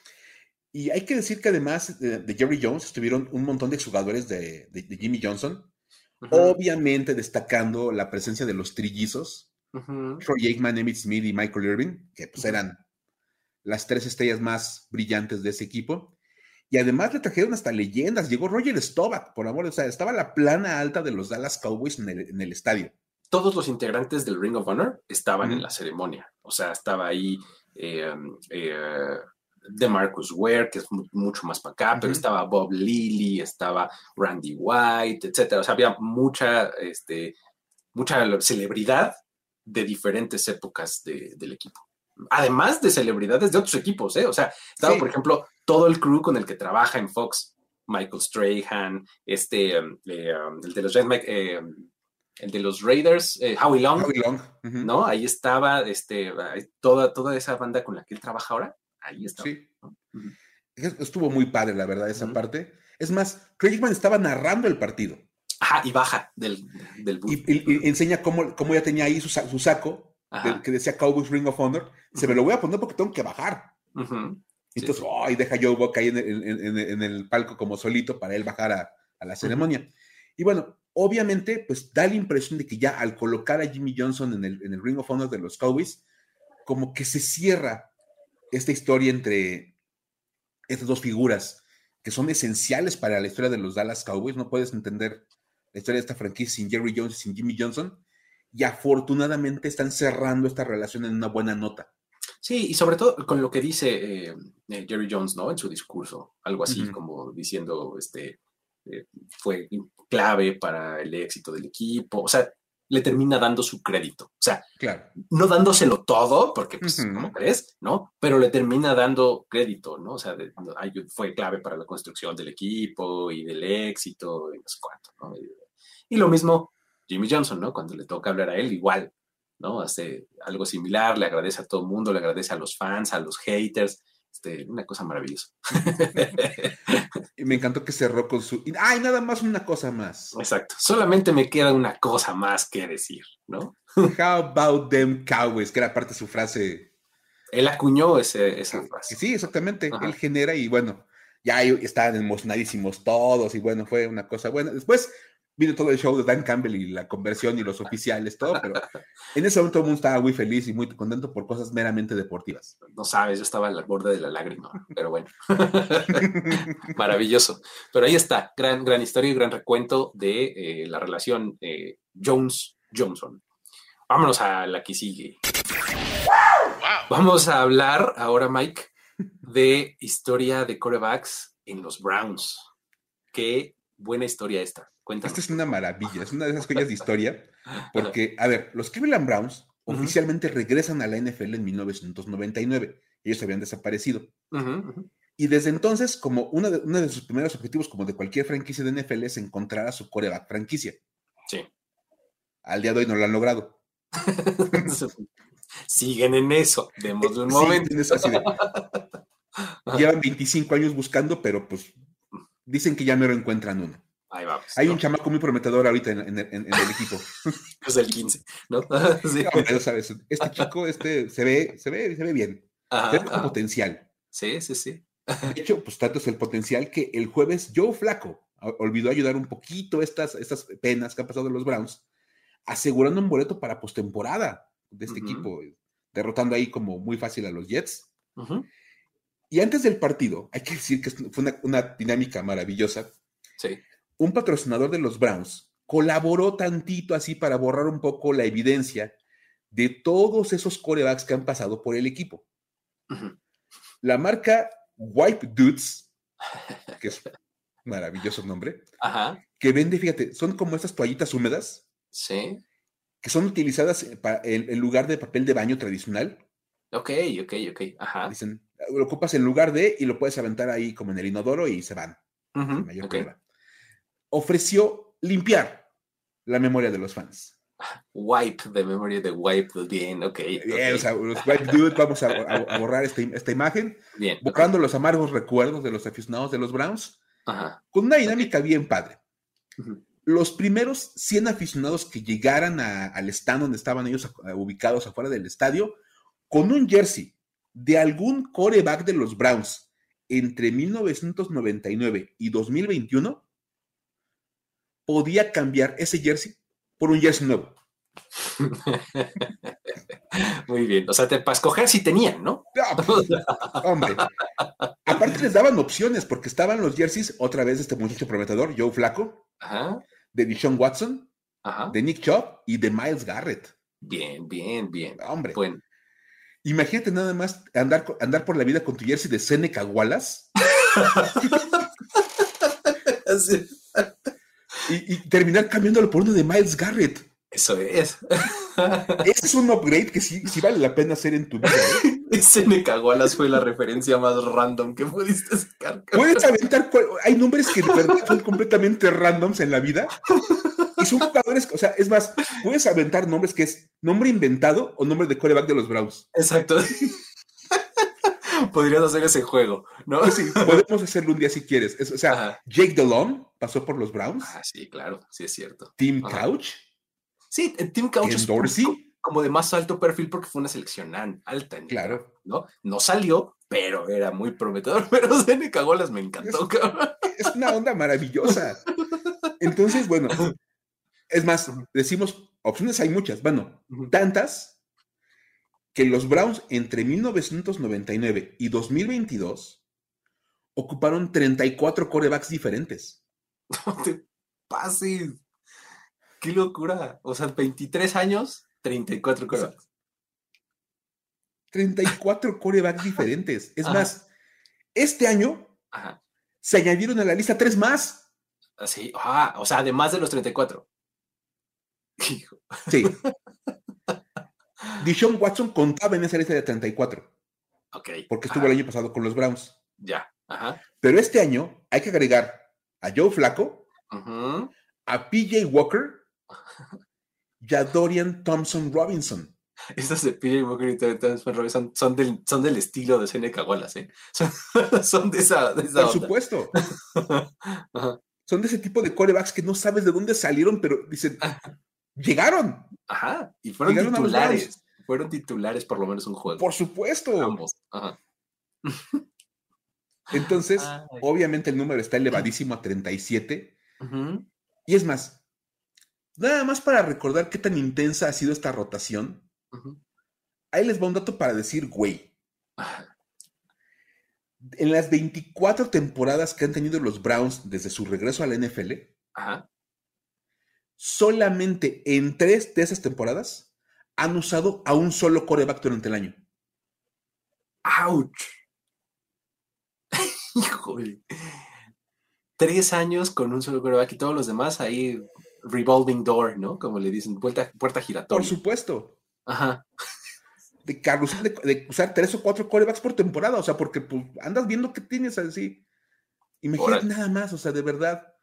Y hay que decir que además de, Jerry Jones estuvieron un montón de jugadores de, Jimmy Johnson, obviamente destacando la presencia de los trillizos, Troy Aikman, Emmitt Smith y Michael Irving, que pues eran las tres estrellas más brillantes de ese equipo. Y además le trajeron hasta leyendas. Llegó Roger Staubach, por amor, o sea, estaba la plana alta de los Dallas Cowboys en el, estadio. Todos los integrantes del Ring of Honor estaban en la ceremonia. O sea, estaba ahí eh, eh, de Marcus Ware, que es mucho más para acá, pero estaba Bob Lilly, estaba Randy White, etcétera. O sea, había mucha, este, mucha celebridad de diferentes épocas del equipo. Además de celebridades de otros equipos, ¿eh? O sea, estaba, por ejemplo, todo el crew con el que trabaja en Fox, Michael Strahan, este, um, eh, um, el de los eh, el de los Raiders, eh, Howie Long, ¿no? Ahí estaba, este, toda, toda esa banda con la que él trabaja ahora, ahí estaba. Sí. Estuvo muy padre, la verdad, esa parte. Es más, Craigman estaba narrando el partido. Ajá, y baja del, del y, enseña cómo, cómo, ya tenía ahí su, saco que decía Cowboys Ring of Honor. Se me lo voy a poner porque tengo que bajar. Entonces, ay, deja Joe Buck ahí en, el palco como solito para él bajar a, la ceremonia. Y bueno, obviamente, pues da la impresión de que ya al colocar a Jimmy Johnson en el, en el Ring of Honor de los Cowboys, como que se cierra esta historia entre estas dos figuras que son esenciales para la historia de los Dallas Cowboys. No puedes entender la historia de esta franquicia sin Jerry Jones y sin Jimmy Johnson. Y afortunadamente están cerrando esta relación en una buena nota. Sí, y sobre todo con lo que dice eh, eh, Jerry Jones, ¿no? En su discurso, algo así como diciendo, este, eh, fue clave para el éxito del equipo. O sea, le termina dando su crédito. O sea, no dándoselo todo, porque, pues, como crees? ¿No? Pero le termina dando crédito, ¿no? O sea, fue clave para la construcción del equipo y del éxito y no sé cuánto, ¿no? Y, lo mismo Jimmy Johnson, ¿no? Cuando le toca hablar a él, igual, ¿no? Hace algo similar, le agradece a todo el mundo, le agradece a los fans, a los haters, este, una cosa maravillosa. y me encantó que cerró con su. ¡Ay, nada más una cosa más! Exacto. Solamente me queda una cosa más que decir, ¿no? How about them Cowboys? Que era parte de su frase. Él acuñó ese, esa frase. Sí, exactamente. Él genera y bueno, ya estaban emocionadísimos todos y bueno, fue una cosa buena. Después vino todo el show de Dan Campbell y la conversión y los oficiales, todo, pero en ese momento todo el mundo estaba muy feliz y muy contento por cosas meramente deportivas. No sabes, yo estaba al borde de la lágrima, pero bueno. Maravilloso. Pero ahí está, gran, gran historia y gran recuento de eh, la relación eh, Jones-Johnson. Vámonos a la que sigue. Vamos a hablar ahora, Mike, de historia de corebacks en los Browns. Qué buena historia esta. Esta es una maravilla, es una de esas joyas de historia, porque, a ver, los Cleveland Browns oficialmente regresan a la NFL en 1999. Ellos habían desaparecido. Y desde entonces, como uno de, uno de sus primeros objetivos, como de cualquier franquicia de NFL, es encontrar a su coreback franquicia. Sí. Al día de hoy no lo han logrado. Siguen en eso, démosle un momento. llevan 25 años buscando, pero pues dicen que ya no lo encuentran uno. Ahí vamos. Hay un chamaco muy prometedor ahorita en, el equipo. Es el 15, ¿no? sí. sabes, este chico este, se, ve, se, ve, se ve bien. Tiene potencial. Sí, sí, sí. De hecho, pues tanto es el potencial que el jueves Joe Flaco olvidó ayudar un poquito estas, estas penas que han pasado los Browns, asegurando un boleto para postemporada de este equipo, derrotando ahí como muy fácil a los Jets. Y antes del partido, hay que decir que fue una, una dinámica maravillosa. Sí un patrocinador de los Browns colaboró tantito así para borrar un poco la evidencia de todos esos corebacks que han pasado por el equipo. La marca Wipe Dudes, que es maravilloso nombre, que vende, fíjate, son como estas toallitas húmedas. Sí. Que son utilizadas en, lugar de papel de baño tradicional. Ok, ok, ok. Ajá. Dicen, lo ocupas en lugar de y lo puedes aventar ahí como en el inodoro y se van. mayor ofreció limpiar la memoria de los fans. Wipe de memoria de Wipe, bien, ok. Bien, o sea, los Wipe Dude, vamos a, borrar esta, imagen, bien, buscando los amargos recuerdos de los aficionados de los Browns, con una dinámica bien padre. Los primeros 100 aficionados que llegaran al stand donde estaban ellos ubicados afuera del estadio, con un jersey de algún coreback de los Browns entre 1999 y 2021, podía cambiar ese jersey por un jersey nuevo. Muy bien. O sea, te, para escoger si tenían, ¿no? Pues, hombre. Aparte les daban opciones porque estaban los jerseys otra vez de este muchacho prometedor, Joe Flaco, de Dishon Watson, de Nick Chubb y de Miles Garrett. Bien, bien, bien. Hombre. Bueno. Imagínate nada más andar, andar por la vida con tu jersey de Seneca Wallace. y, y, terminar cambiándolo por uno de Miles Garrett. Eso es. Ese es un upgrade que sí, sí vale la pena hacer en tu vida. ¿eh? Seneca Wallace fue la referencia más random que pudiste sacar. Puedes aventar. Hay nombres que de verdad son completamente randoms en la vida. Y son jugadores, o sea, es más, puedes aventar nombres que es nombre inventado o nombre de coreback de los Browns. Exacto. Podrías hacer ese juego, ¿no? Sí, podemos hacerlo un día si quieres. o sea, Jake Delon pasó por los Browns. Ah, sí, claro, sí es cierto. Tim Couch. Sí, Tim Couch es como de más alto perfil porque fue una selección alta. En claro. ¿no? No salió, pero era muy prometedor. Pero Zene Cagolas me encantó, es, Es una onda maravillosa. Entonces, bueno, es más, decimos, opciones hay muchas, bueno, tantas que los Browns entre 1999 y 2022 ocuparon 34 corebacks diferentes. No te pases. Qué locura. O sea, 23 años, 34 corebacks. 34 corebacks diferentes. Es más, este año se añadieron a la lista tres más. Sí, ah, o sea, además de los 34. Sí. Dishon Watson contaba en esa lista de 34. Ok. Porque estuvo el año pasado con los Browns. Ya. Ajá. Pero este año hay que agregar a Joe Flaco, a PJ Walker y a Dorian Thompson Robinson. Estas de PJ Walker y Dorian Thompson Robinson son del, son del estilo de Seneca Wallace, ¿eh? Son, de esa, de esa Por supuesto. Son de ese tipo de corebacks que no sabes de dónde salieron, pero dicen, llegaron. Ajá, y fueron titulares. Fueron titulares por lo menos un juego. Por supuesto. Ambos. Ajá. Entonces, obviamente el número está elevadísimo a 37. Y es más, nada más para recordar qué tan intensa ha sido esta rotación. Ahí les va un dato para decir, güey. En las 24 temporadas que han tenido los Browns desde su regreso a la NFL, Ajá solamente en tres de esas temporadas han usado a un solo coreback durante el año. ¡Auch! Híjole. Tres años con un solo coreback y todos los demás ahí revolving door, ¿no? Como le dicen, puerta, puerta giratoria. Por supuesto. Ajá. De, de, usar tres o cuatro corebacks por temporada, o sea, porque pues, andas viendo que tienes así. Imagínate nada más, o sea, de verdad.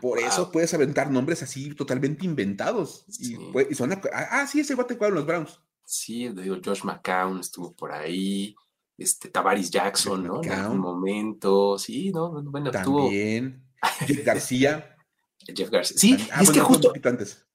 Por eso puedes aventar nombres así totalmente inventados. Y, son, ah, ah, sí, ese guate en los Browns. Sí, digo, Josh McCown estuvo por ahí, este, Tavaris Jackson, ¿no? En algún momento, sí, ¿no? Bueno, También. Jeff García. Jeff García. Sí, ah, es que justo antes.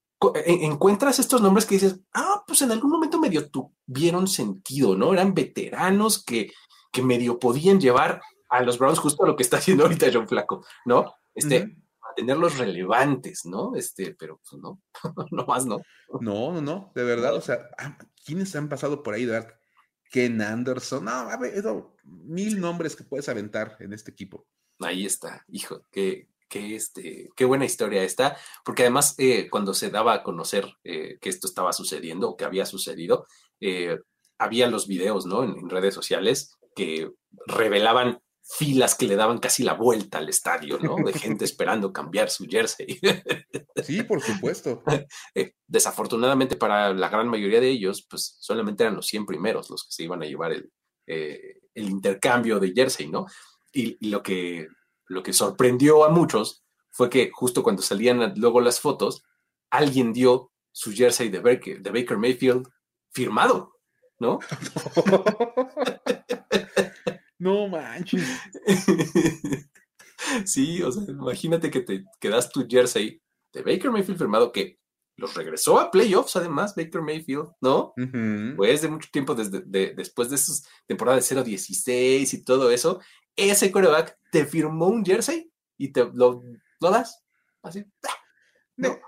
encuentras estos nombres que dices, ah, pues en algún momento medio tuvieron sentido, ¿no? Eran veteranos que, que medio podían llevar a los Browns justo a lo que está haciendo ahorita John Flaco, ¿no? Este, tenerlos relevantes, ¿no? Este, pero pues no, no más, ¿no? No, no, no, de verdad, o sea, ah, ¿quiénes han pasado por ahí, de Ken Anderson, no, a ver, mil nombres que puedes aventar en este equipo. Ahí está, hijo, qué, qué, este, qué buena historia está, porque además eh, cuando se daba a conocer eh, que esto estaba sucediendo o que había sucedido, eh, había los videos, ¿no? en redes sociales que revelaban filas que le daban casi la vuelta al estadio, ¿no? De gente esperando cambiar su jersey. Sí, por supuesto. Eh, desafortunadamente para la gran mayoría de ellos, pues solamente eran los 100 primeros los que se iban a llevar el, eh, el intercambio de jersey, ¿no? Y, lo, que, lo que sorprendió a muchos fue que justo cuando salían luego las fotos, alguien dio su jersey de Baker, de Baker Mayfield firmado, ¿no? No manches. sí, o sea, imagínate que te quedas tu jersey de Baker Mayfield firmado que los regresó a playoffs, además, Baker Mayfield, ¿no? Pues de mucho tiempo, desde, después de esas temporadas de 0-16 y todo eso, ese coreback te firmó un jersey y te lo, das. Así. ¿No?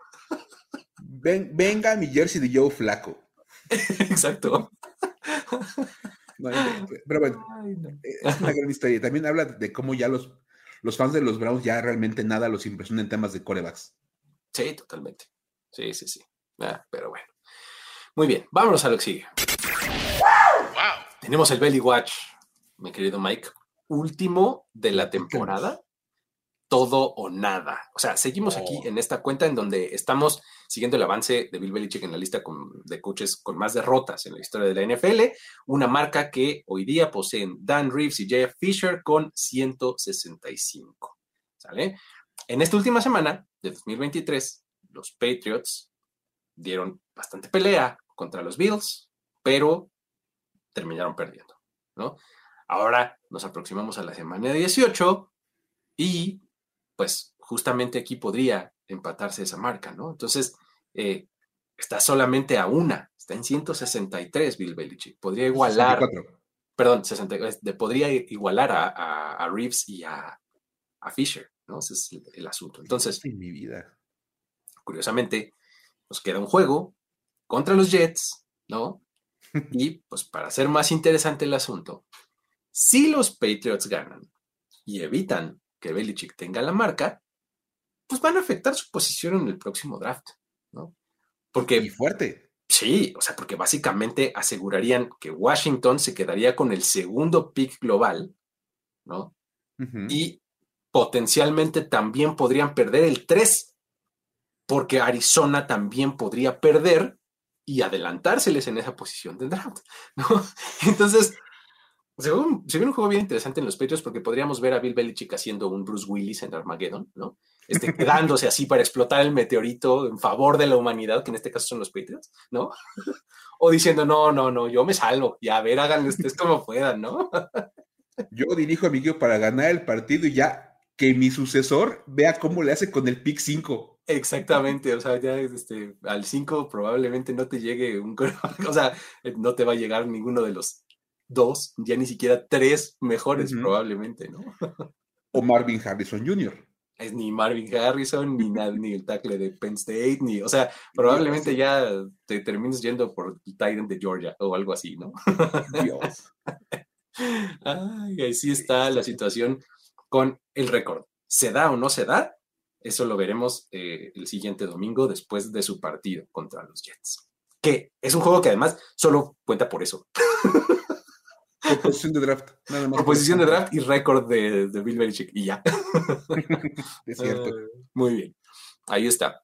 Ven, venga mi jersey de Joe Flaco. Exacto. Pero bueno, es una gran historia. También habla de cómo ya los, los fans de los Browns ya realmente nada los impresiona en temas de corebacks. Sí, totalmente. Sí, sí, sí. Ah, pero bueno. Muy bien, vámonos a lo que sigue. Tenemos el Belly Watch, mi querido Mike. Último de la temporada todo o nada. O sea, seguimos aquí en esta cuenta en donde estamos siguiendo el avance de Bill Belichick en la lista de coaches con más derrotas en la historia de la NFL, una marca que hoy día poseen Dan Reeves y Jeff Fisher con 165. ¿Sale? En esta última semana de 2023, los Patriots dieron bastante pelea contra los Bills, pero terminaron perdiendo, ¿no? Ahora nos aproximamos a la semana 18 y pues justamente aquí podría empatarse esa marca, ¿no? Entonces, eh, está solamente a una, está en 163 Bill Belichick. Podría igualar, perdón, 63, podría igualar a, Reeves y a, Fisher, ¿no? Ese es el, asunto. Entonces, en mi vida. Curiosamente, nos queda un juego contra los Jets, ¿no? y pues para hacer más interesante el asunto, si los Patriots ganan y evitan que Belichick tenga la marca, pues van a afectar su posición en el próximo draft, ¿no? Porque... Y fuerte. Sí, o sea, porque básicamente asegurarían que Washington se quedaría con el segundo pick global, ¿no? Y potencialmente también podrían perder el 3, porque Arizona también podría perder y adelantárseles en esa posición del draft, ¿no? Entonces, se ve, un, un, juego bien interesante en los Patriots porque podríamos ver a Bill Belichick haciendo un Bruce Willis en Armageddon, ¿no? Este, quedándose así para explotar el meteorito en favor de la humanidad, que en este caso son los Patriots, ¿no? O diciendo, no, no, no, yo me salvo, y a ver, háganlo ustedes como puedan, ¿no? Yo dirijo a mi guío para ganar el partido y ya que mi sucesor vea cómo le hace con el pick 5. Exactamente, o sea, ya este, al 5 probablemente no te llegue un... O sea, no te va a llegar ninguno de los dos, ya ni siquiera tres mejores probablemente, ¿no? o Marvin Harrison Jr. Es ni Marvin Harrison, ni, ni el tackle de Penn State, ni, o sea, probablemente ya te termines yendo por el Titan de Georgia o algo así, ¿no? Dios. Ay, así está la situación con el récord. ¿Se da o no se da? Eso lo veremos eh, el siguiente domingo después de su partido contra los Jets. Que es un juego que además solo cuenta por eso. Proposición de draft, nada más. Proposición de draft y récord de, Bill Belichick y ya. es cierto. muy bien. Ahí está.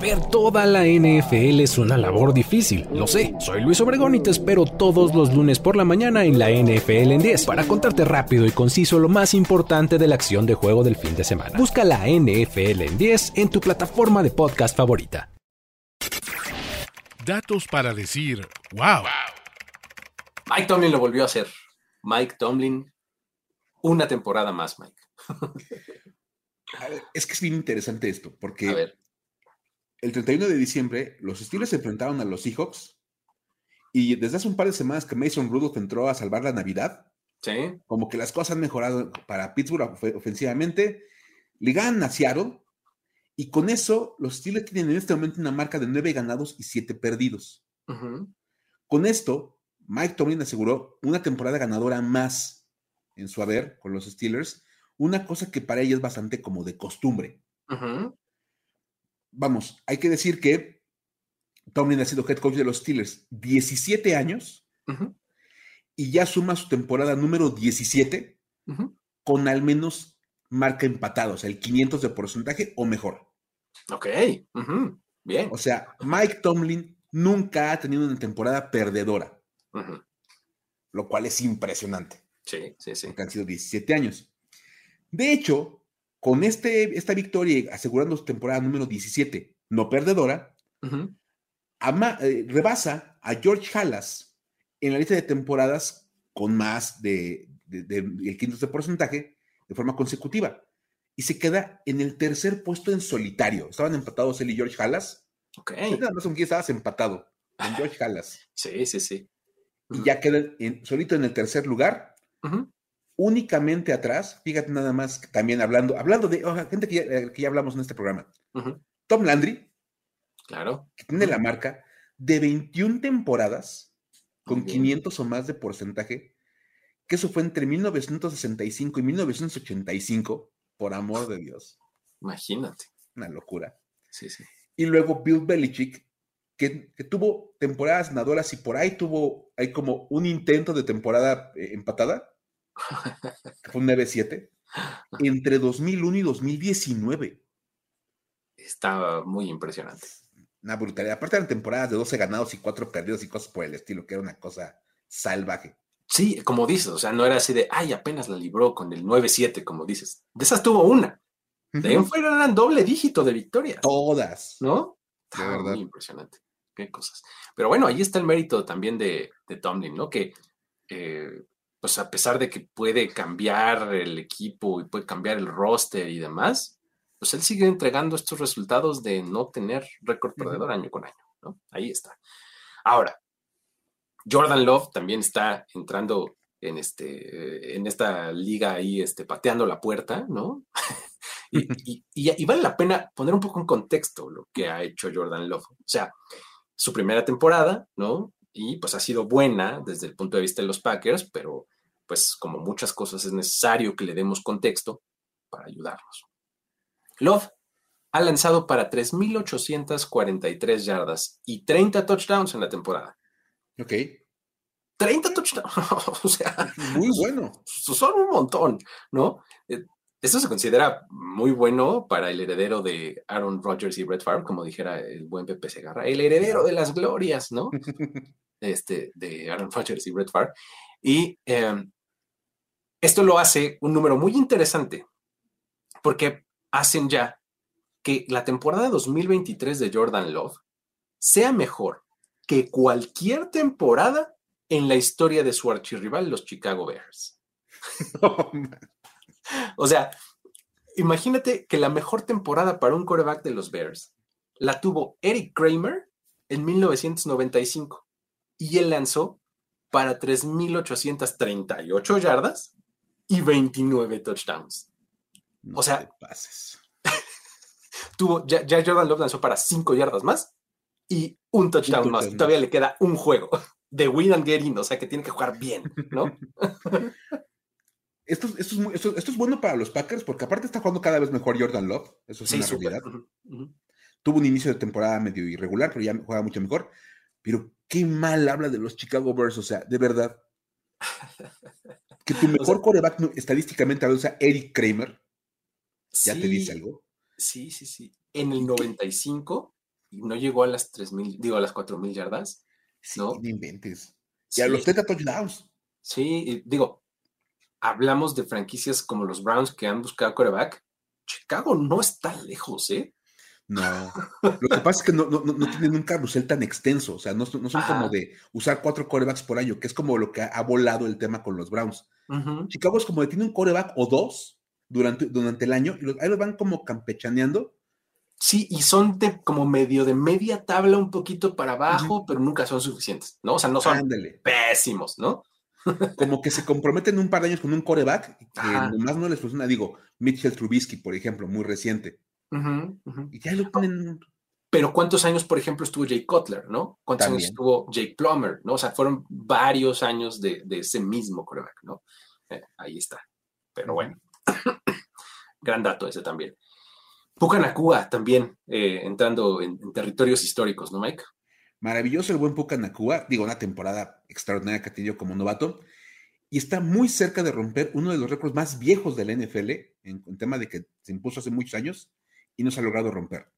Ver toda la NFL es una labor difícil, lo sé. Soy Luis Obregón y te espero todos los lunes por la mañana en la NFL en 10 para contarte rápido y conciso lo más importante de la acción de juego del fin de semana. Busca la NFL en 10 en tu plataforma de podcast favorita. Datos para decir, wow. Mike Tomlin lo volvió a hacer. Mike Tomlin, una temporada más, Mike. es que es bien interesante esto, porque el 31 de diciembre los Steelers se enfrentaron a los Seahawks y desde hace un par de semanas que Mason Rudolph entró a salvar la Navidad, ¿Sí? como que las cosas han mejorado para Pittsburgh ofensivamente, le ganan a Seattle y con eso los Steelers tienen en este momento una marca de nueve ganados y siete perdidos. Con esto, Mike Tomlin aseguró una temporada ganadora más en su haber con los Steelers, una cosa que para ella es bastante como de costumbre. Vamos, hay que decir que Tomlin ha sido head coach de los Steelers 17 años y ya suma su temporada número 17 con al menos marca empatada, o sea, el 500 de porcentaje o mejor. Ok, bien. O sea, Mike Tomlin nunca ha tenido una temporada perdedora. Lo cual es impresionante. Sí, sí, sí. Porque han sido 17 años. De hecho, con este, esta victoria asegurando su temporada número 17, no perdedora, eh, rebasa a George Halas en la lista de temporadas con más de, el quinto de porcentaje de forma consecutiva. Y se queda en el tercer puesto en solitario. Estaban empatados él y George Halas. Ok. Nada más con quién estabas empatado. Con George Halas. Sí, sí, sí y ya queda solito en el tercer lugar. Únicamente atrás, fíjate nada más, también hablando, hablando de gente que ya, eh, que ya, hablamos en este programa. Tom Landry, Claro. que tiene la marca de 21 temporadas con Muy bien. 500 o más de porcentaje, que eso fue entre 1965 y 1985, por amor de Dios, Imagínate. una locura. Sí, sí. Y luego Bill Belichick, que, que tuvo temporadas ganadoras y por ahí tuvo, hay como un intento de temporada eh, empatada, que fue un 9-7, entre 2001 y 2019. Está muy impresionante. Una brutalidad. Aparte eran temporadas de 12 ganados y 4 perdidos y cosas por el estilo, que era una cosa salvaje. Sí, como dices, o sea, no era así de, ay, apenas la libró con el 9-7, como dices. De esas tuvo una. De ahí Ujú. fuera eran doble dígito de victorias, Todas. ¿no? De verdad. Muy impresionante. Qué cosas. Pero bueno, ahí está el mérito también de, de Tomlin, ¿no? Que, eh, pues a pesar de que puede cambiar el equipo y puede cambiar el roster y demás, pues él sigue entregando estos resultados de no tener récord perdedor año con año, ¿no? Ahí está. Ahora, Jordan Love también está entrando en, este, en esta liga ahí, este, pateando la puerta, ¿no? y, y- y- y vale la pena poner un poco en contexto lo que ha hecho Jordan Love. O sea, su primera temporada, ¿no? Y pues ha sido buena desde el punto de vista de los Packers, pero pues como muchas cosas es necesario que le demos contexto para ayudarnos. Love ha lanzado para 3.843 yardas y 30 touchdowns en la temporada. Ok. 30 touchdowns, o sea, Muy bueno. son un montón, ¿no? Eh, Esto se considera muy bueno para el heredero de Aaron Rodgers y Brett Favre, como dijera el buen Pepe Segarra, el heredero de las glorias, ¿no? Este, de Aaron Rodgers y Brett Favre. Y eh, esto lo hace un número muy interesante, porque hacen ya que la temporada 2023 de Jordan Love sea mejor que cualquier temporada en la historia de su archirrival, los Chicago Bears. O sea, imagínate que la mejor temporada para un quarterback de los Bears la tuvo Eric Kramer en 1995 y él lanzó para 3.838 yardas y 29 touchdowns. No O sea, te pases. Tuvo, ya, ya Jordan Love lanzó para 5 yardas más y un touchdown más. Todavía le queda un juego de win and get in, o sea que tiene que jugar bien, ¿no? Esto, esto, es muy- esto- esto es bueno para los Packers porque aparte está jugando cada vez mejor Jordan Love. Eso es una súper. realidad. Tuvo un inicio de temporada medio irregular, pero ya juega mucho mejor. Pero qué mal habla de los Chicago Bears, o sea, de verdad. Que tu mejor quarterback no- estadísticamente hablando sea Eric Kramer, ya te Sí, dice algo. Sí, sí, sí. En el 95 no llegó a las 3.000, digo, a las 4.000 yardas. Sí, ¿no? inventes. Y Sí, a los 30 touchdowns. sí, y digo, hablamos de franquicias como los Browns que han buscado coreback. Chicago no está lejos, ¿eh? No. Lo que pasa es que no, no, no- tienen un carrusel tan extenso. O sea, no, son- no son Ajá. como de usar cuatro corebacks por año, que es como lo que ha, volado el tema con los Browns. Chicago es como de tiene un coreback o dos durante, durante el año y los, ahí los van como campechaneando. Sí, y son de como medio de media tabla un poquito para abajo, pero nunca son suficientes, ¿no? O sea, no son Ándale. pésimos, ¿no? Como que se comprometen un par de años con un coreback que Ajá. nomás no les funciona. Digo, Mitchell Trubisky, por ejemplo, muy reciente. Y ya lo tienen. Pero ¿cuántos años, por ejemplo, estuvo Jake Cutler, ¿no? ¿Cuántos años estuvo Jake Plummer, ¿no? O sea, fueron varios años de, de ese mismo coreback, ¿no? Eh, ahí está. Pero bueno, gran dato ese también. Puka Nakua también eh, entrando en, en territorios históricos, ¿no, Mike? Maravilloso el buen Puka Nakua. Digo, una temporada extraordinaria que ha tenido como novato. Y está muy cerca de romper uno de los récords más viejos de la NFL en, en tema de que se impuso hace muchos años y no se ha logrado romper.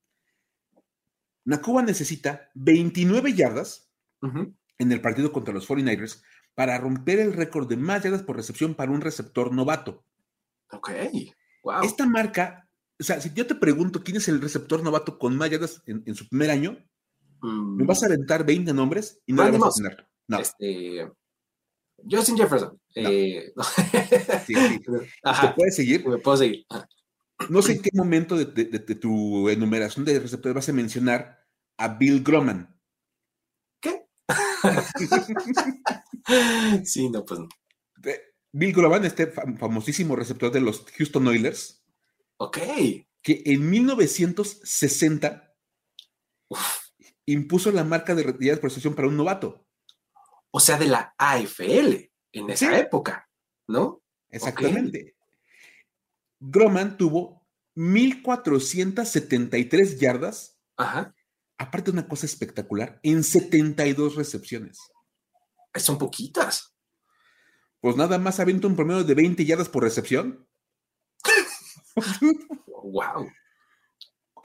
Nakua necesita 29 yardas en el partido contra los 49ers para romper el récord de más yardas por recepción para un receptor novato. Ok, wow. Esta marca, o sea, si yo te pregunto quién es el receptor novato con más yardas en, en su primer año, Mm, me vas a aventar 20 nombres y no Randy le vas Moss. a tener. No, este, Justin Jefferson. No. Eh, sí, sí. ¿Te puedes seguir? me puedo seguir. Ajá. No sé en qué momento de, de- de- de tu enumeración de receptores vas a mencionar a Bill Groman. ¿Qué? sí, no, pues no. Bill Groman, este fam- famosísimo receptor de los Houston Oilers, Ok. que en 1960 impuso la marca de yardas por recepción para un novato. O sea, de la AFL en esa época, ¿no? Exactamente. Groman tuvo 1473 yardas. Ajá. Aparte de una cosa espectacular, en 72 recepciones. Son poquitas. Pues nada más avienta un promedio de 20 yardas por recepción. wow.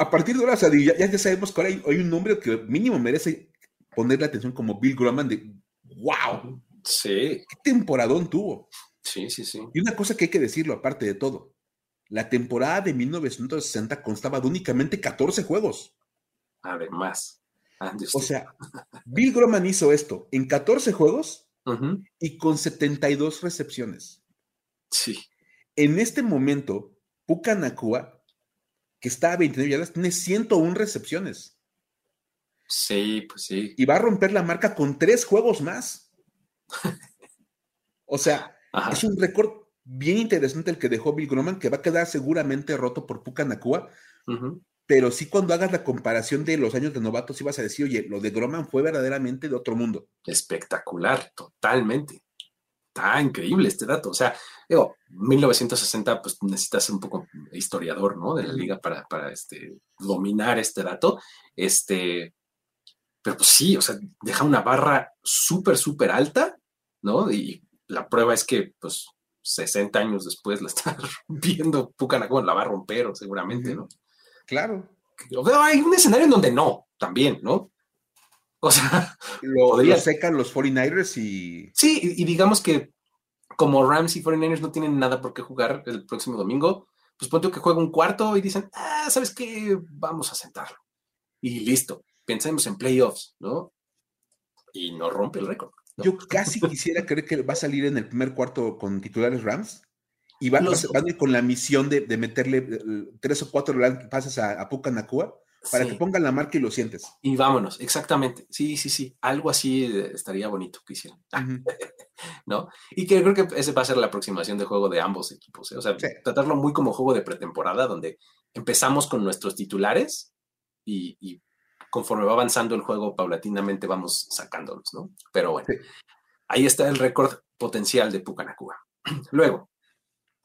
A partir de ahora, ya, ya, sabemos que ahora hay, un nombre que mínimo merece ponerle atención como Bill Groman de wow. Sí. ¿Qué temporadón tuvo? Sí, sí, sí. Y una cosa que hay que decirlo, aparte de todo, la temporada de 1960 constaba de únicamente 14 juegos. Además. O sea, Bill Groman hizo esto en 14 juegos y con 72 recepciones. Sí. En este momento, Puka Nakua, que está a 29 yardas, tiene 101 recepciones. Sí, pues sí. Y va a romper la marca con tres juegos más. o sea, es un récord bien interesante el que dejó Bill Groman, que va a quedar seguramente roto por Puka Nakua. Pero sí, cuando hagas la comparación de los años de novatos, vas a decir, oye, lo de Groman fue verdaderamente de otro mundo. Espectacular, totalmente. Está increíble este dato. O sea, digo, 1960, pues necesitas ser un poco historiador, ¿no? De la liga para, para este, dominar este dato. Este, pero pues sí, o sea, deja una barra súper, súper alta, ¿no? Y la prueba es que, pues, 60 años después la está viendo Pucanacón, la va a romper seguramente, ¿no? Claro. hay un escenario en donde no, también, ¿no? O sea, lo, secan los 49ers y. Sí, y, digamos que como Rams y 49ers no tienen nada por qué jugar el próximo domingo, pues ponte que juega un cuarto y dicen, ah, ¿sabes qué? Vamos a sentarlo. Y listo, pensemos en playoffs, ¿no? Y no rompe el récord. Yo casi quisiera creer que va a salir en el primer cuarto con titulares Rams y van, con la misión de, meterle eh, tres o cuatro pases a, a Puka Para que pongan la marca y lo sientes. Y vámonos, exactamente. Sí, sí, sí. Algo así eh, estaría bonito que hicieran. ¿No? Y que creo que ese va a ser la aproximación de juego de ambos equipos. ¿eh? O sea, tratarlo muy como juego de pretemporada, donde empezamos con nuestros titulares y, conforme va avanzando el juego, paulatinamente vamos sacándolos, ¿no? Pero bueno, ahí está el récord potencial de Pucanacua. Luego,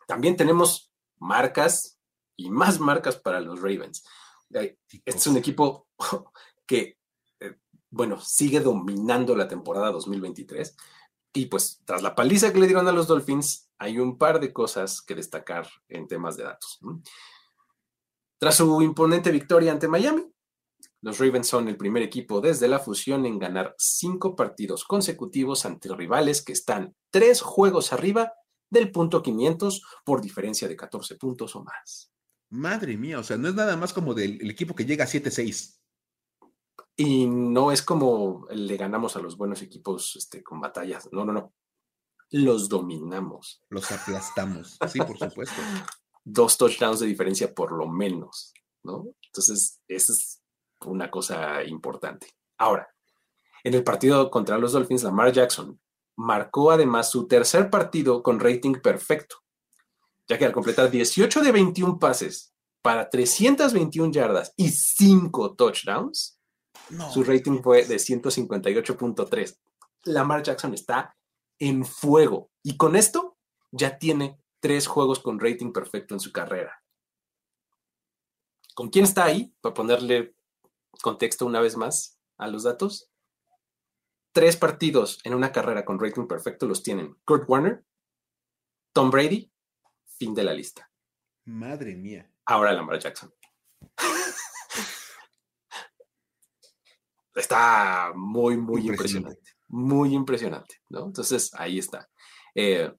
también tenemos marcas y más marcas para los Ravens. Este es un equipo que, eh, bueno, sigue dominando la temporada 2023. Y pues tras la paliza que le dieron a los Dolphins, hay un par de cosas que destacar en temas de datos. Tras su imponente victoria ante Miami, los Ravens son el primer equipo desde la fusión en ganar cinco partidos consecutivos ante rivales que están tres juegos arriba del punto 500 por diferencia de 14 puntos o más. Madre mía, o sea, no es nada más como del equipo que llega a 7-6. Y no es como le ganamos a los buenos equipos este, con batallas. No, no, no. Los dominamos. Los aplastamos. Sí, por supuesto. Dos touchdowns de diferencia por lo menos, ¿no? Entonces, esa es una cosa importante. Ahora, en el partido contra los Dolphins, Lamar Jackson marcó además su tercer partido con rating perfecto, ya que al completar 18 de 21 pases para 321 yardas y 5 touchdowns, su rating fue de 158.3. Lamar Jackson está en fuego y con esto ya tiene tres juegos con rating perfecto en su carrera. ¿Con quién está ahí? Para ponerle contexto una vez más a los datos tres partidos en una carrera con rating perfecto los tienen Kurt Warner, Tom Brady, fin de la lista. Madre mía. Ahora Lamar Jackson. está muy, muy impresionante. Muy impresionante, ¿no? Entonces, ahí está. Eh,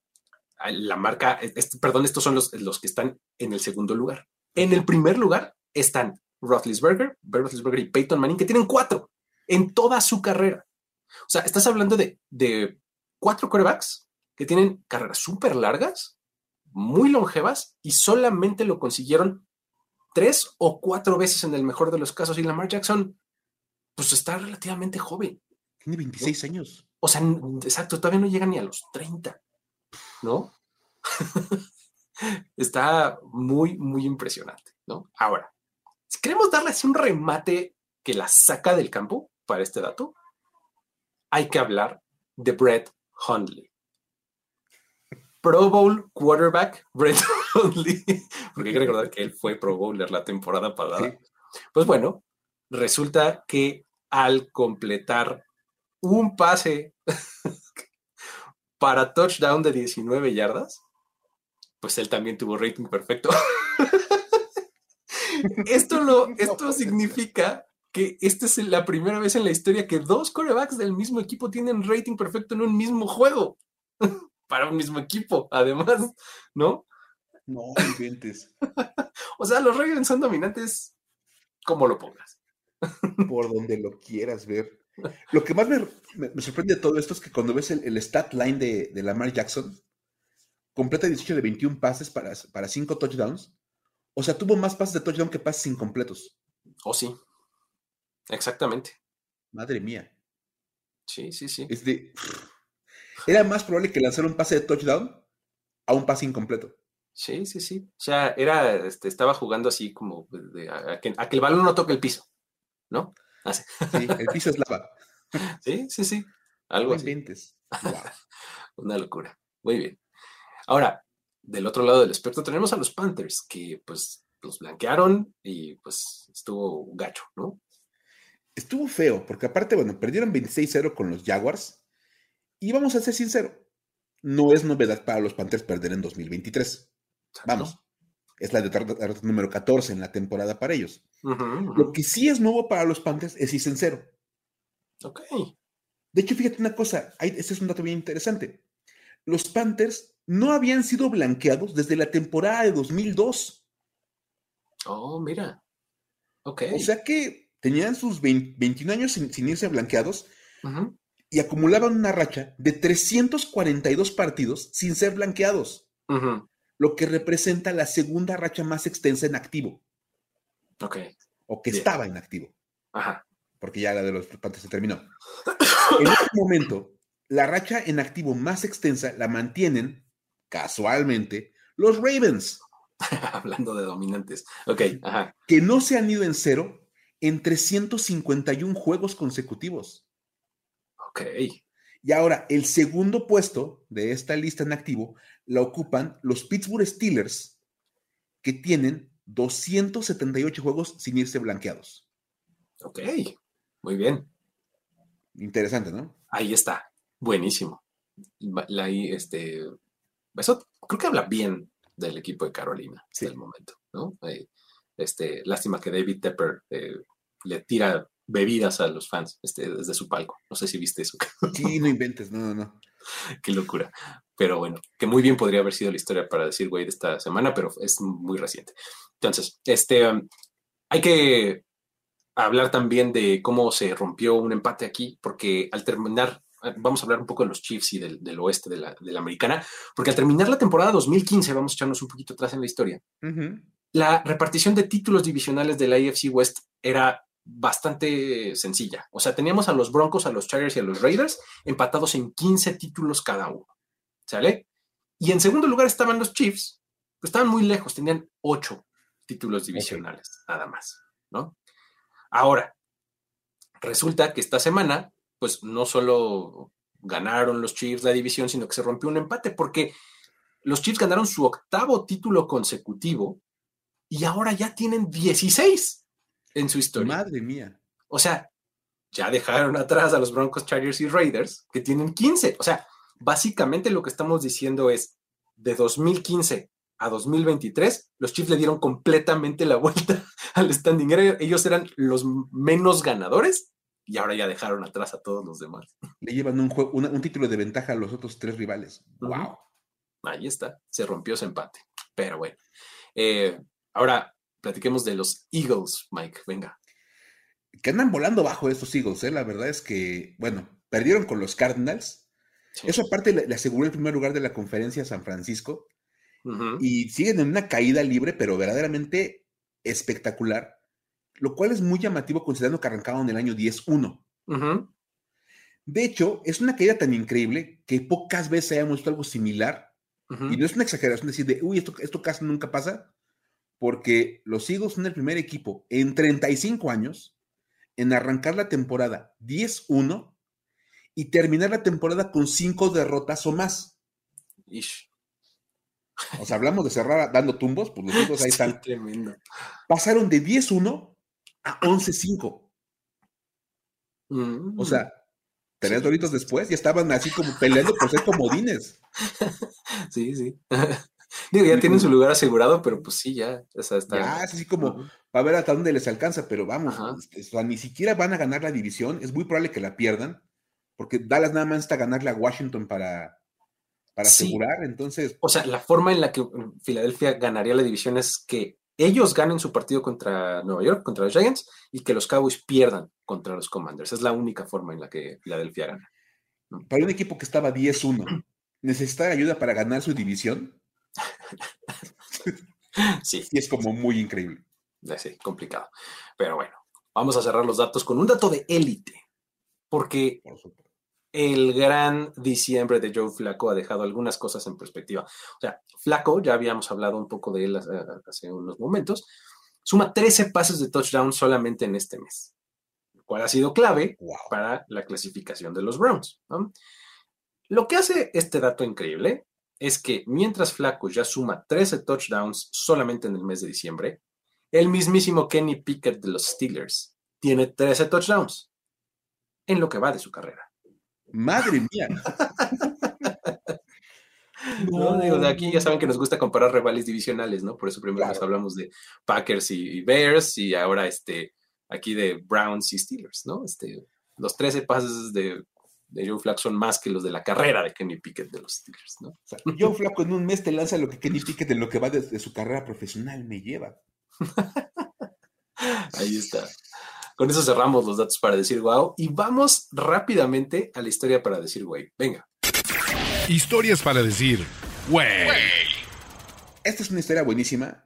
la marca, perdón, estos son los, los que están en el segundo lugar. En el primer lugar están Roethlisberger, Roethlisberger y Peyton Manning, que tienen cuatro en toda su carrera. O sea, estás hablando de, cuatro corebacks que tienen carreras súper largas, muy longevas, y solamente lo consiguieron tres o cuatro veces en el mejor de los casos. Y Lamar Jackson, pues está relativamente joven. Tiene 26 años. O sea, exacto, todavía no llega ni a los 30, ¿no? Está muy, muy impresionante, ¿no? Ahora, si queremos darle así un remate que la saca del campo para este dato, hay que hablar de Brett Hundley. Pro Bowl quarterback Brett Hundley, porque hay que recordar que él fue Pro Bowler la temporada pasada. Pues bueno, resulta que al completar un pase para touchdown de 19 yardas, pues él también tuvo rating perfecto. esto, lo, esto significa que esta es la primera vez en la historia que dos corebacks del mismo equipo tienen rating perfecto en un mismo juego. Para un mismo equipo, además, ¿no? No, inventes. o sea, los Ravens son dominantes como lo pongas. Por donde lo quieras ver. Lo que más me, sorprende de todo esto es que cuando ves el, stat line de, de, Lamar Jackson, completa 18 de 21 pases para, para 5 touchdowns. O sea, tuvo más pases de touchdown que pases incompletos. Oh, sí. Exactamente. Madre mía. Sí, sí, sí. Era más probable que lanzara un pase de touchdown a un pase incompleto. Sí, sí, sí. O sea, era, este, estaba jugando así como a, que, el balón no toque el piso, ¿no? Sí, el piso es lava. Sí, sí, sí. Algo así. Una locura. Muy bien. Ahora, del otro lado del espectro tenemos a los Panthers, que pues los blanquearon y pues estuvo gacho, ¿no? Estuvo feo, porque aparte, bueno, perdieron 26-0 con los Jaguars. Y vamos a ser sinceros, no es novedad para los Panthers perder en 2023. Vamos, es la derrota número 14 en la temporada para ellos. Lo que sí es nuevo para los Panthers es ir sincero. Ok. De hecho, fíjate una cosa, este es un dato bien interesante. Los Panthers no habían sido blanqueados desde la temporada de 2002. Oh, mira. Ok. O sea que tenían sus 21 años sin, irse blanqueados y acumulaban una racha de 342 partidos sin ser blanqueados. Lo que representa la segunda racha más extensa en activo. Ok. O que estaba en activo. Ajá. Porque ya la de los Panthers se terminó. en este momento, la racha en activo más extensa la mantienen, casualmente, los Ravens. Hablando de dominantes. Ok, ajá. Que no se han ido en cero en 351 juegos consecutivos. Ok. Y ahora, el segundo puesto de esta lista en activo la ocupan los Pittsburgh Steelers, que tienen 278 juegos sin irse blanqueados. Ok, muy bien. Interesante, ¿no? Ahí está, buenísimo. este, eso creo que habla bien del equipo de Carolina sí. el momento, ¿no? Este, lástima que David Tepper eh, le tira bebidas a los fans este, desde su palco. No sé si viste eso. Sí, no inventes, no, no, no. Qué locura. Pero bueno, que muy bien podría haber sido la historia para decir, güey, de esta semana, pero es muy reciente. Entonces, este, um, hay que hablar también de cómo se rompió un empate aquí, porque al terminar, eh, vamos a hablar un poco de los Chiefs y del, oeste de la, de la, americana, porque al terminar la temporada 2015, vamos a echarnos un poquito atrás en la historia, la repartición de títulos divisionales de la AFC West era bastante sencilla. O sea, teníamos a los Broncos, a los Chargers y a los Raiders empatados en 15 títulos cada uno. ¿Sale? Y en segundo lugar estaban los Chiefs, pues estaban muy lejos, tenían 8 títulos divisionales, nada más, ¿no? Ahora, resulta que esta semana, pues no solo ganaron los Chiefs la división, sino que se rompió un empate, porque los Chiefs ganaron su octavo título consecutivo y ahora ya tienen 16 en su historia. Madre mía. O sea, ya dejaron atrás a los Broncos, Chargers y Raiders, que tienen 15. O sea, básicamente lo que estamos diciendo es, de 2015 a 2023, los Chiefs le dieron completamente la vuelta al standing. Ellos eran los menos ganadores y ahora ya dejaron atrás a todos los demás. Le llevan un, un título de ventaja a los otros tres rivales. ¡Wow! Ahí está, se rompió ese empate. Pero bueno, eh, ahora platiquemos de los Eagles, Mike, venga. Que andan volando bajo estos Eagles, ¿eh? La verdad es que, bueno, perdieron con los Cardinals. Eso aparte le, aseguró el primer lugar de la conferencia San Francisco. Y siguen en una caída libre, pero verdaderamente espectacular, lo cual es muy llamativo considerando que arrancaron en el año 10-1. De hecho, es una caída tan increíble que pocas veces hayamos visto algo similar Y no es una exageración decir de, uy, esto, esto casi nunca pasa, porque los Eagles son el primer equipo en 35 años en arrancar la temporada 10-1 y terminar la temporada con 5 derrotas o más. O sea, hablamos de cerrar dando tumbos, pues los Eagles ahí están. Tremendo. Pasaron de 10-1 a 11-5. Mm. O sea, tres doritos después ya estaban así como peleando por ser comodines. Sí, sí. Digo, ya tienen su lugar asegurado, pero pues sí, ya. O sea, está... Ya, es así como para ver hasta dónde les alcanza, pero vamos, este, o sea, ni siquiera van a ganar la división. Es muy probable que la pierdan, porque Dallas nada más está ganarle a Washington para, para Sí. asegurar. Entonces, O sea, la forma en la que mm, Filadelfia ganaría la división es que ellos ganen su partido contra Nueva York, contra los Giants, y que los Cowboys pierdan contra los Commanders. Es la única forma en la que Filadelfia gana. para un equipo que estaba 10-1, necesitar ayuda para ganar su división, Sí, sí es como muy increíble. sí, complicado. Pero bueno, vamos a cerrar los datos con un dato de élite, porque el gran diciembre de Joe Flaco ha dejado algunas cosas en perspectiva. O sea, Flaco, ya habíamos hablado un poco de él hace, hace unos momentos, suma 13 pases de touchdown solamente en este mes, lo cual ha sido clave Wow. para la clasificación de los Browns. ¿no? Lo que hace este dato increíble es que mientras Flaco ya suma 13 touchdowns solamente en el mes de diciembre, el mismísimo Kenny Pickett de los Steelers tiene 13 touchdowns en lo que va de su carrera. Madre mía. ¿no? Digo, de aquí ya saben que nos gusta comparar rivales divisionales, ¿no? Por eso primero Claro. nos hablamos de Packers y, y Bears y ahora este, aquí de Browns y Steelers, ¿no? Este, los 13 pases de, de Joe Flacco son más que los de la carrera de Kenny Pickett de los Steelers, ¿no? O sea, Joe Flaco en un mes te lanza lo que Kenny Pickett en lo que va desde su carrera profesional me lleva. Ahí está. Con eso cerramos los datos para decir wow y vamos rápidamente a la historia para decir güey. Venga. Historias para decir, güey. Esta es una historia buenísima.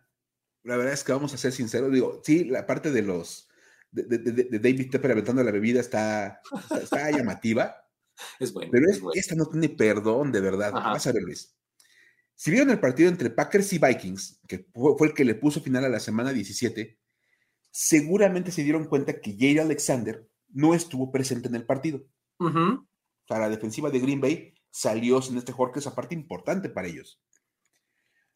La verdad es que vamos a ser sinceros. Digo, sí, la parte de los de, de- de- de David Tepper aventando la bebida está, está, está llamativa, Es bueno. pero es es- bueno. esta no tiene perdón, de verdad. Ajá. Vas a ver, Luis. Si vieron el partido entre Packers y Vikings, que fue, el que le puso final a la semana 17, seguramente se dieron cuenta que Jay Alexander no estuvo presente en el partido. O sea, la defensiva de Green Bay salió sin este jugador que es aparte importante para ellos.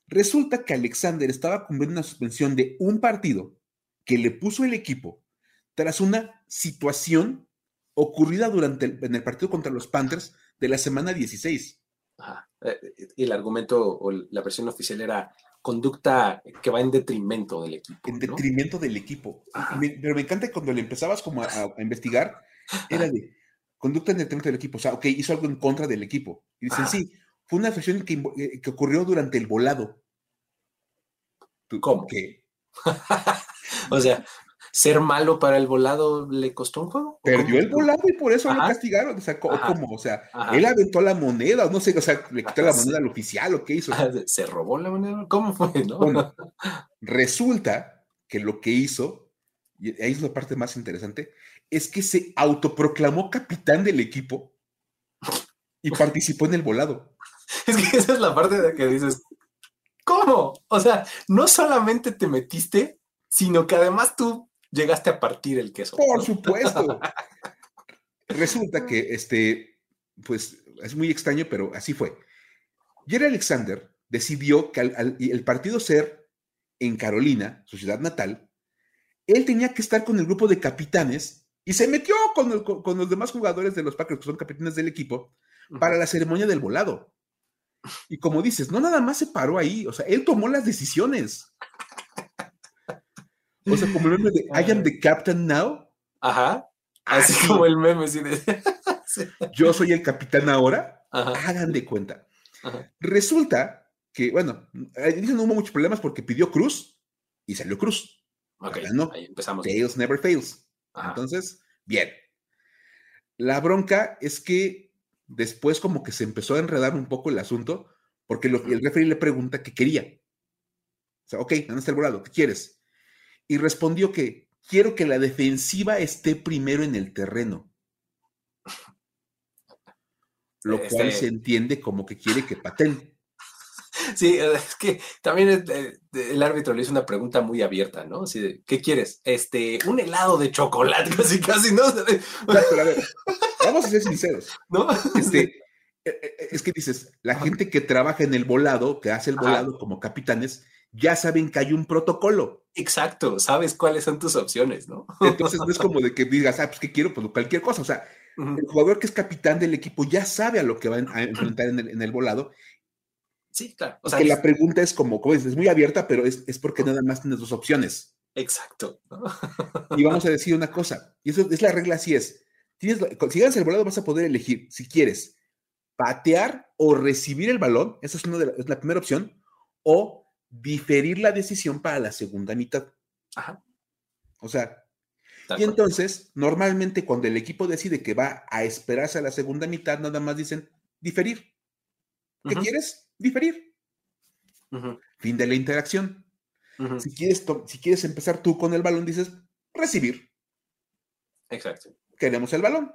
Resulta que Alexander estaba cumpliendo una suspensión de un partido que le puso el equipo tras una situación ocurrida durante el, en el partido contra los Panthers de la semana 16. Ajá. Eh, Y el argumento o la versión oficial era conducta que va en detrimento del equipo. En ¿no? detrimento del equipo. Me- pero me encanta cuando le empezabas como a, a investigar, era de conducta en detrimento del equipo. O sea, ok, hizo algo en contra del equipo. Y dicen, Ajá. sí, fue una situación que, eh, que ocurrió durante el volado. ¿Tú- ¿Cómo? ¿Qué? O sea, ser malo para el volado le costó un juego. ¿O Perdió el volado y por eso lo castigaron. O sea. ¿cómo? O sea, Ajá. él aventó la moneda, o no sé, o sea, le quitó la moneda al oficial o qué hizo. Ah, Se robó la moneda. ¿Cómo fue? No? Bueno, resulta que lo que hizo, y ahí es la parte más interesante, es que se autoproclamó capitán del equipo y participó en el volado. Es que esa es la parte de que dices, ¿cómo? O sea, no solamente te metiste, sino que además tú llegaste a partir el queso. Por ¿no? supuesto. Resulta que este, pues es muy extraño, pero así fue. Jerry Alexander decidió que al, al- y el partido ser en Carolina, su ciudad natal, él tenía que estar con el grupo de capitanes y se metió con, el- con- con los demás jugadores de los Packers, que son capitanes del equipo, para la ceremonia del volado. Y como dices, no nada más se paró ahí, o sea, él tomó las decisiones. O sea, como el meme de I am the captain now, Ajá. Así Así. como el meme, de. Sí. yo soy el capitán ahora, Ajá. hagan de cuenta. Ajá. Resulta que, bueno, dicen no hubo muchos problemas porque pidió Cruz y salió Cruz. Ok, No. ahí empezamos. Tails never fails. Ajá. Entonces, bien. La bronca es que después como que se empezó a enredar un poco el asunto porque lo- el referee le pregunta qué quería. O sea, ok, ¿dónde está el volado? ¿Qué quieres? Y respondió que quiero que la defensiva esté primero en el terreno. Lo cual Este- se entiende como que quiere que paten. Sí, es que también el árbitro le hizo una pregunta muy abierta, ¿no? Así ¿qué quieres? Este, un helado de chocolate, casi, casi, ¿no? vamos a ser sinceros. ¿No? Este, eh, eh, es que dices, la gente que trabaja en el volado, que hace el volado como capitanes, ya saben que hay un protocolo. Exacto, sabes cuáles son tus opciones, ¿no? Entonces no es como de que digas, ah, pues que quiero, pues cualquier cosa. O sea, el jugador que es capitán del equipo ya sabe a lo que va a enfrentar en el, volado. Sí, claro. O sea, que la pregunta es como, como dices, es muy abierta, pero es, es porque nada más tienes dos opciones. Exacto. Y vamos a decir una cosa, y eso es la regla, así es. Tienes, si ganas el volado vas a poder elegir, si quieres, patear o recibir el balón, esa es, una de es la primera opción, o diferir la decisión para la segunda mitad. Ajá. O sea, y entonces, normalmente cuando el equipo decide que va a esperarse a la segunda mitad, nada más dicen diferir. ¿Qué quieres? Diferir. Fin de la interacción. si, quieres si quieres empezar tú con el balón, dices recibir. Exacto. Queremos el balón.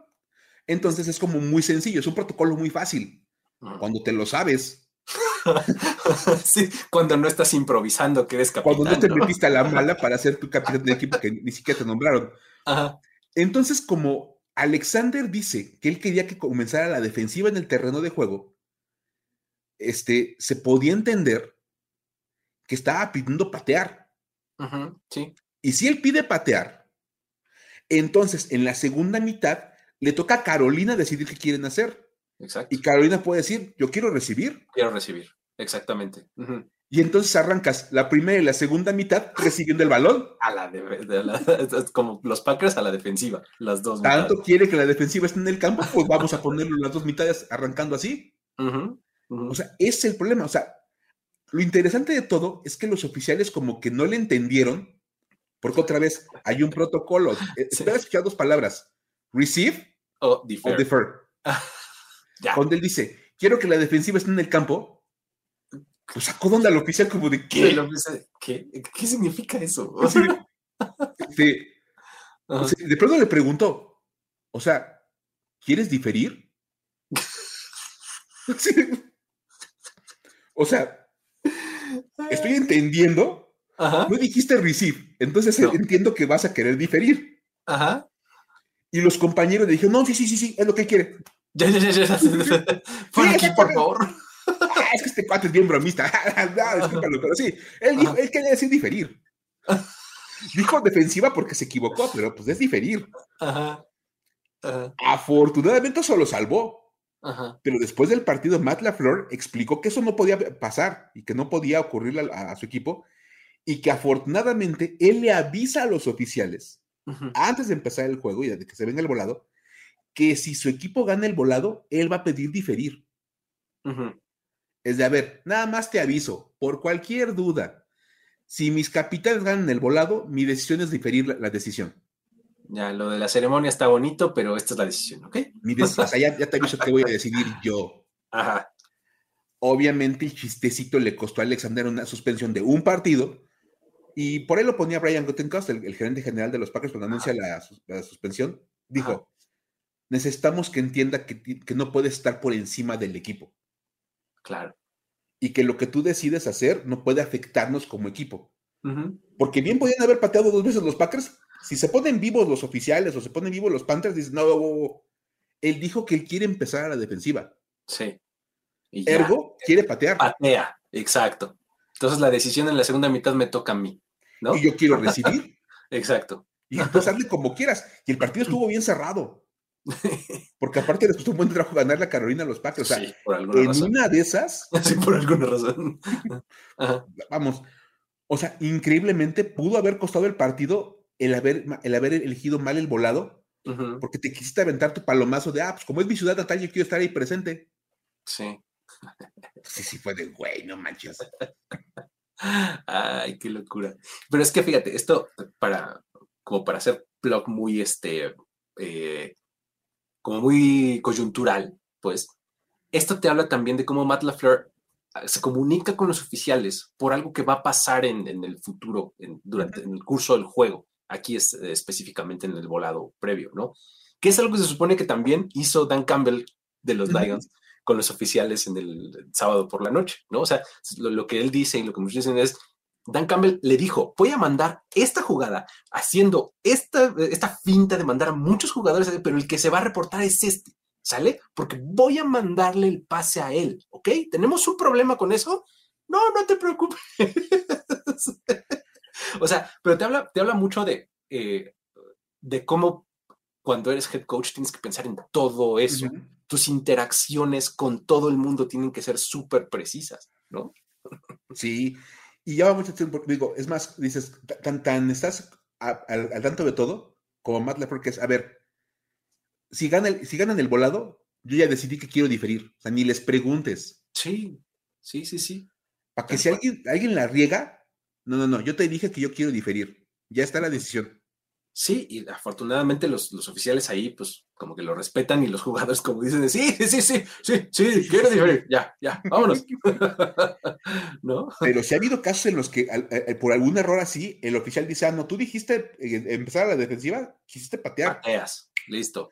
Entonces es como muy sencillo, es un protocolo muy fácil. Cuando te lo sabes. sí, cuando no estás improvisando que eres capitán. Cuando no te metiste a la mala para ser tu capitán de equipo que ni siquiera te nombraron. Entonces, como Alexander dice que él quería que comenzara la defensiva en el terreno de juego, este, se podía entender que estaba pidiendo patear. sí. Y si él pide patear, entonces en la segunda mitad le toca a Carolina decidir qué quieren hacer. Exacto. Y Carolina puede decir, yo quiero recibir. Quiero recibir, exactamente. Y entonces arrancas la primera y la segunda mitad recibiendo el balón. A la, como los Packers a la defensiva, las dos. Tanto quiere que la defensiva esté en el campo, pues vamos a ponerlo las dos mitades arrancando así. O sea, ese es el problema. O sea, lo interesante de todo es que los oficiales como que no le entendieron, porque otra vez hay un protocolo. Eh, sí. Espera escuchar dos palabras. Receive o defer. Cuando él dice, quiero que la defensiva esté en el campo, pues sacó donde al oficial como de ¿qué? ¿Qué, ¿Qué significa eso? de, de pronto le preguntó, o sea, ¿quieres diferir? o sea, estoy entendiendo. No dijiste receive, entonces entiendo que vas a querer diferir. Ajá. Y los compañeros le dijeron, no, sí, sí, sí, sí, es lo que quiere. Ya, ya, ya, ya. Por aquí, por favor. Ah, es que este cuate es bien bromista. no, discúlpalo, pero sí. Él, dijo, él quería decir diferir. Dijo defensiva porque se equivocó, pero pues es diferir. Ajá. Afortunadamente eso lo salvó. Ajá. Pero después del partido, Matt LaFleur explicó que eso no podía pasar y que no podía ocurrir a, a su equipo y que afortunadamente él le avisa a los oficiales antes de empezar el juego y de que se venga el volado, que si su equipo gana el volado, él va a pedir diferir. Es de, a ver, nada más te aviso, por cualquier duda, si mis capitanes ganan el volado, mi decisión es diferir la, decisión. Ya, lo de la ceremonia está bonito, pero esta es la decisión, ¿ok? Mi decisión, ya, te aviso que voy a decidir yo. Ajá. Obviamente, el chistecito le costó a Alexander una suspensión de un partido, y por ahí lo ponía Brian Guttenkast, el, gerente general de los Packers, cuando anuncia la, suspensión. Dijo: Necesitamos que entienda que, no puede estar por encima del equipo. Claro. Y que lo que tú decides hacer no puede afectarnos como equipo. Porque bien podían haber pateado dos veces los Packers. Si se ponen vivos los oficiales o se ponen vivos los Panthers, dicen: No, él dijo que él quiere empezar a la defensiva. Sí. Ergo, quiere patear. Patea, exacto. Entonces la decisión en la segunda mitad me toca a mí, ¿no? Y yo quiero recibir. Exacto. Y entonces hazle como quieras. Y el partido estuvo bien cerrado. Porque aparte les costó un buen trabajo ganar la Carolina a los Packers. O sea, en una de esas. Sí, por alguna razón. Vamos. O sea, increíblemente pudo haber costado el partido el haber, el haber elegido mal el volado. Porque te quisiste aventar tu palomazo de, ah, pues como es mi ciudad natal, yo quiero estar ahí presente. Sí. Sí, sí, fue de güey, no manches. Ay, qué locura. Pero es que fíjate, esto para, como para hacer blog muy, este, eh, como muy coyuntural, pues, esto te habla también de cómo Matt LaFleur ah, se comunica con los oficiales por algo que va a pasar en, el futuro, durante el curso del juego. Aquí es específicamente en el volado previo, ¿no? Que es algo que se supone que también hizo Dan Campbell de los Lions con los oficiales en el sábado por la noche, ¿no? O sea, lo, que él dice y lo que muchos dicen es, Dan Campbell le dijo, voy a mandar esta jugada haciendo esta, esta finta de mandar a muchos jugadores, pero el que se va a reportar es este, ¿sale? Porque voy a mandarle el pase a él, ¿ok? ¿Tenemos un problema con eso? No, no te preocupes. o sea, pero te habla, te habla mucho de, eh, de cómo cuando eres head coach tienes que pensar en todo eso. Tus interacciones con todo el mundo tienen que ser súper precisas, ¿no? Sí, y ya va mucho tiempo, digo, es más, dices, tan, tan estás al, tanto de todo, como Matt porque es, a ver, si, gana si ganan el volado, yo ya decidí que quiero diferir, o sea, ni les preguntes. Sí, sí, sí, sí. Para que si alguien, alguien la riega, no, no, no, yo te dije que yo quiero diferir, ya está la decisión. Sí, y afortunadamente los, oficiales ahí, pues, como que lo respetan y los jugadores, como dicen, sí, sí, sí, sí, sí, quiero diferir, ya, ya, vámonos. ¿No? Pero si ha habido casos en los que por algún error así, el oficial dice, ah, no, tú dijiste eh, empezar a la defensiva, quisiste patear. Pateas, listo.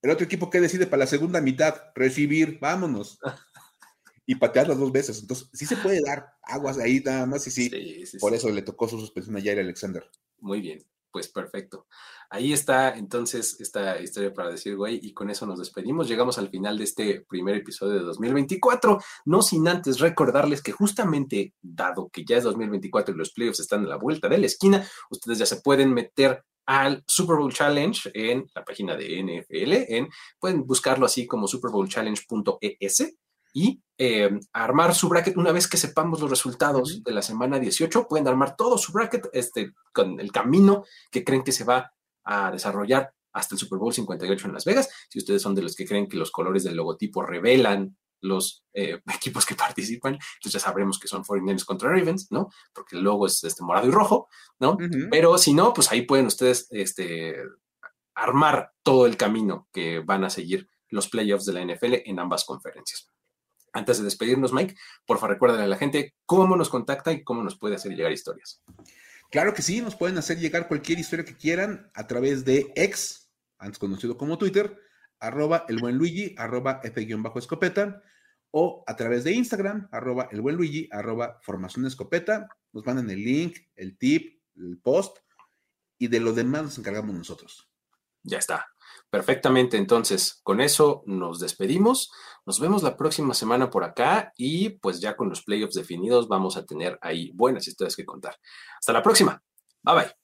El otro equipo, ¿qué decide para la segunda mitad? Recibir, vámonos. y patear las dos veces. Entonces, sí se puede dar aguas ahí nada más y sí. por eso le tocó su suspensión a Jair Alexander. Muy bien pues perfecto. Ahí está entonces esta historia para decir, güey, y con eso nos despedimos. Llegamos al final de este primer episodio de 2024, no sin antes recordarles que justamente, dado que ya es 2024 y los playoffs están a la vuelta de la esquina, ustedes ya se pueden meter al Super Bowl Challenge en la página de NFL, en, pueden buscarlo así como superbowlchallenge.es y eh, armar su bracket una vez que sepamos los resultados de la semana 18. Pueden armar todo su bracket este, con el camino que creen que se va a desarrollar hasta el Super Bowl 58 en Las Vegas. Si ustedes son de los que creen que los colores del logotipo revelan los eh, equipos que participan, entonces ya sabremos que son 49ers contra Ravens, ¿no? Porque el logo es este morado y rojo, ¿no? Pero si no, pues ahí pueden ustedes este, armar todo el camino que van a seguir los playoffs de la NFL en ambas conferencias. Antes de despedirnos, Mike, por favor recuérdale a la gente cómo nos contacta y cómo nos puede hacer llegar historias. Claro que sí, nos pueden hacer llegar cualquier historia que quieran a través de X, antes conocido como Twitter, arroba el buen Luigi, arroba F-escopeta, o a través de Instagram, arroba el buen Luigi, arroba formación escopeta. Nos mandan el link, el tip, el post, y de lo demás nos encargamos nosotros. Ya está. Perfectamente, entonces con eso nos despedimos. Nos vemos la próxima semana por acá y pues ya con los playoffs definidos vamos a tener ahí buenas historias que contar. Hasta la próxima. Bye bye.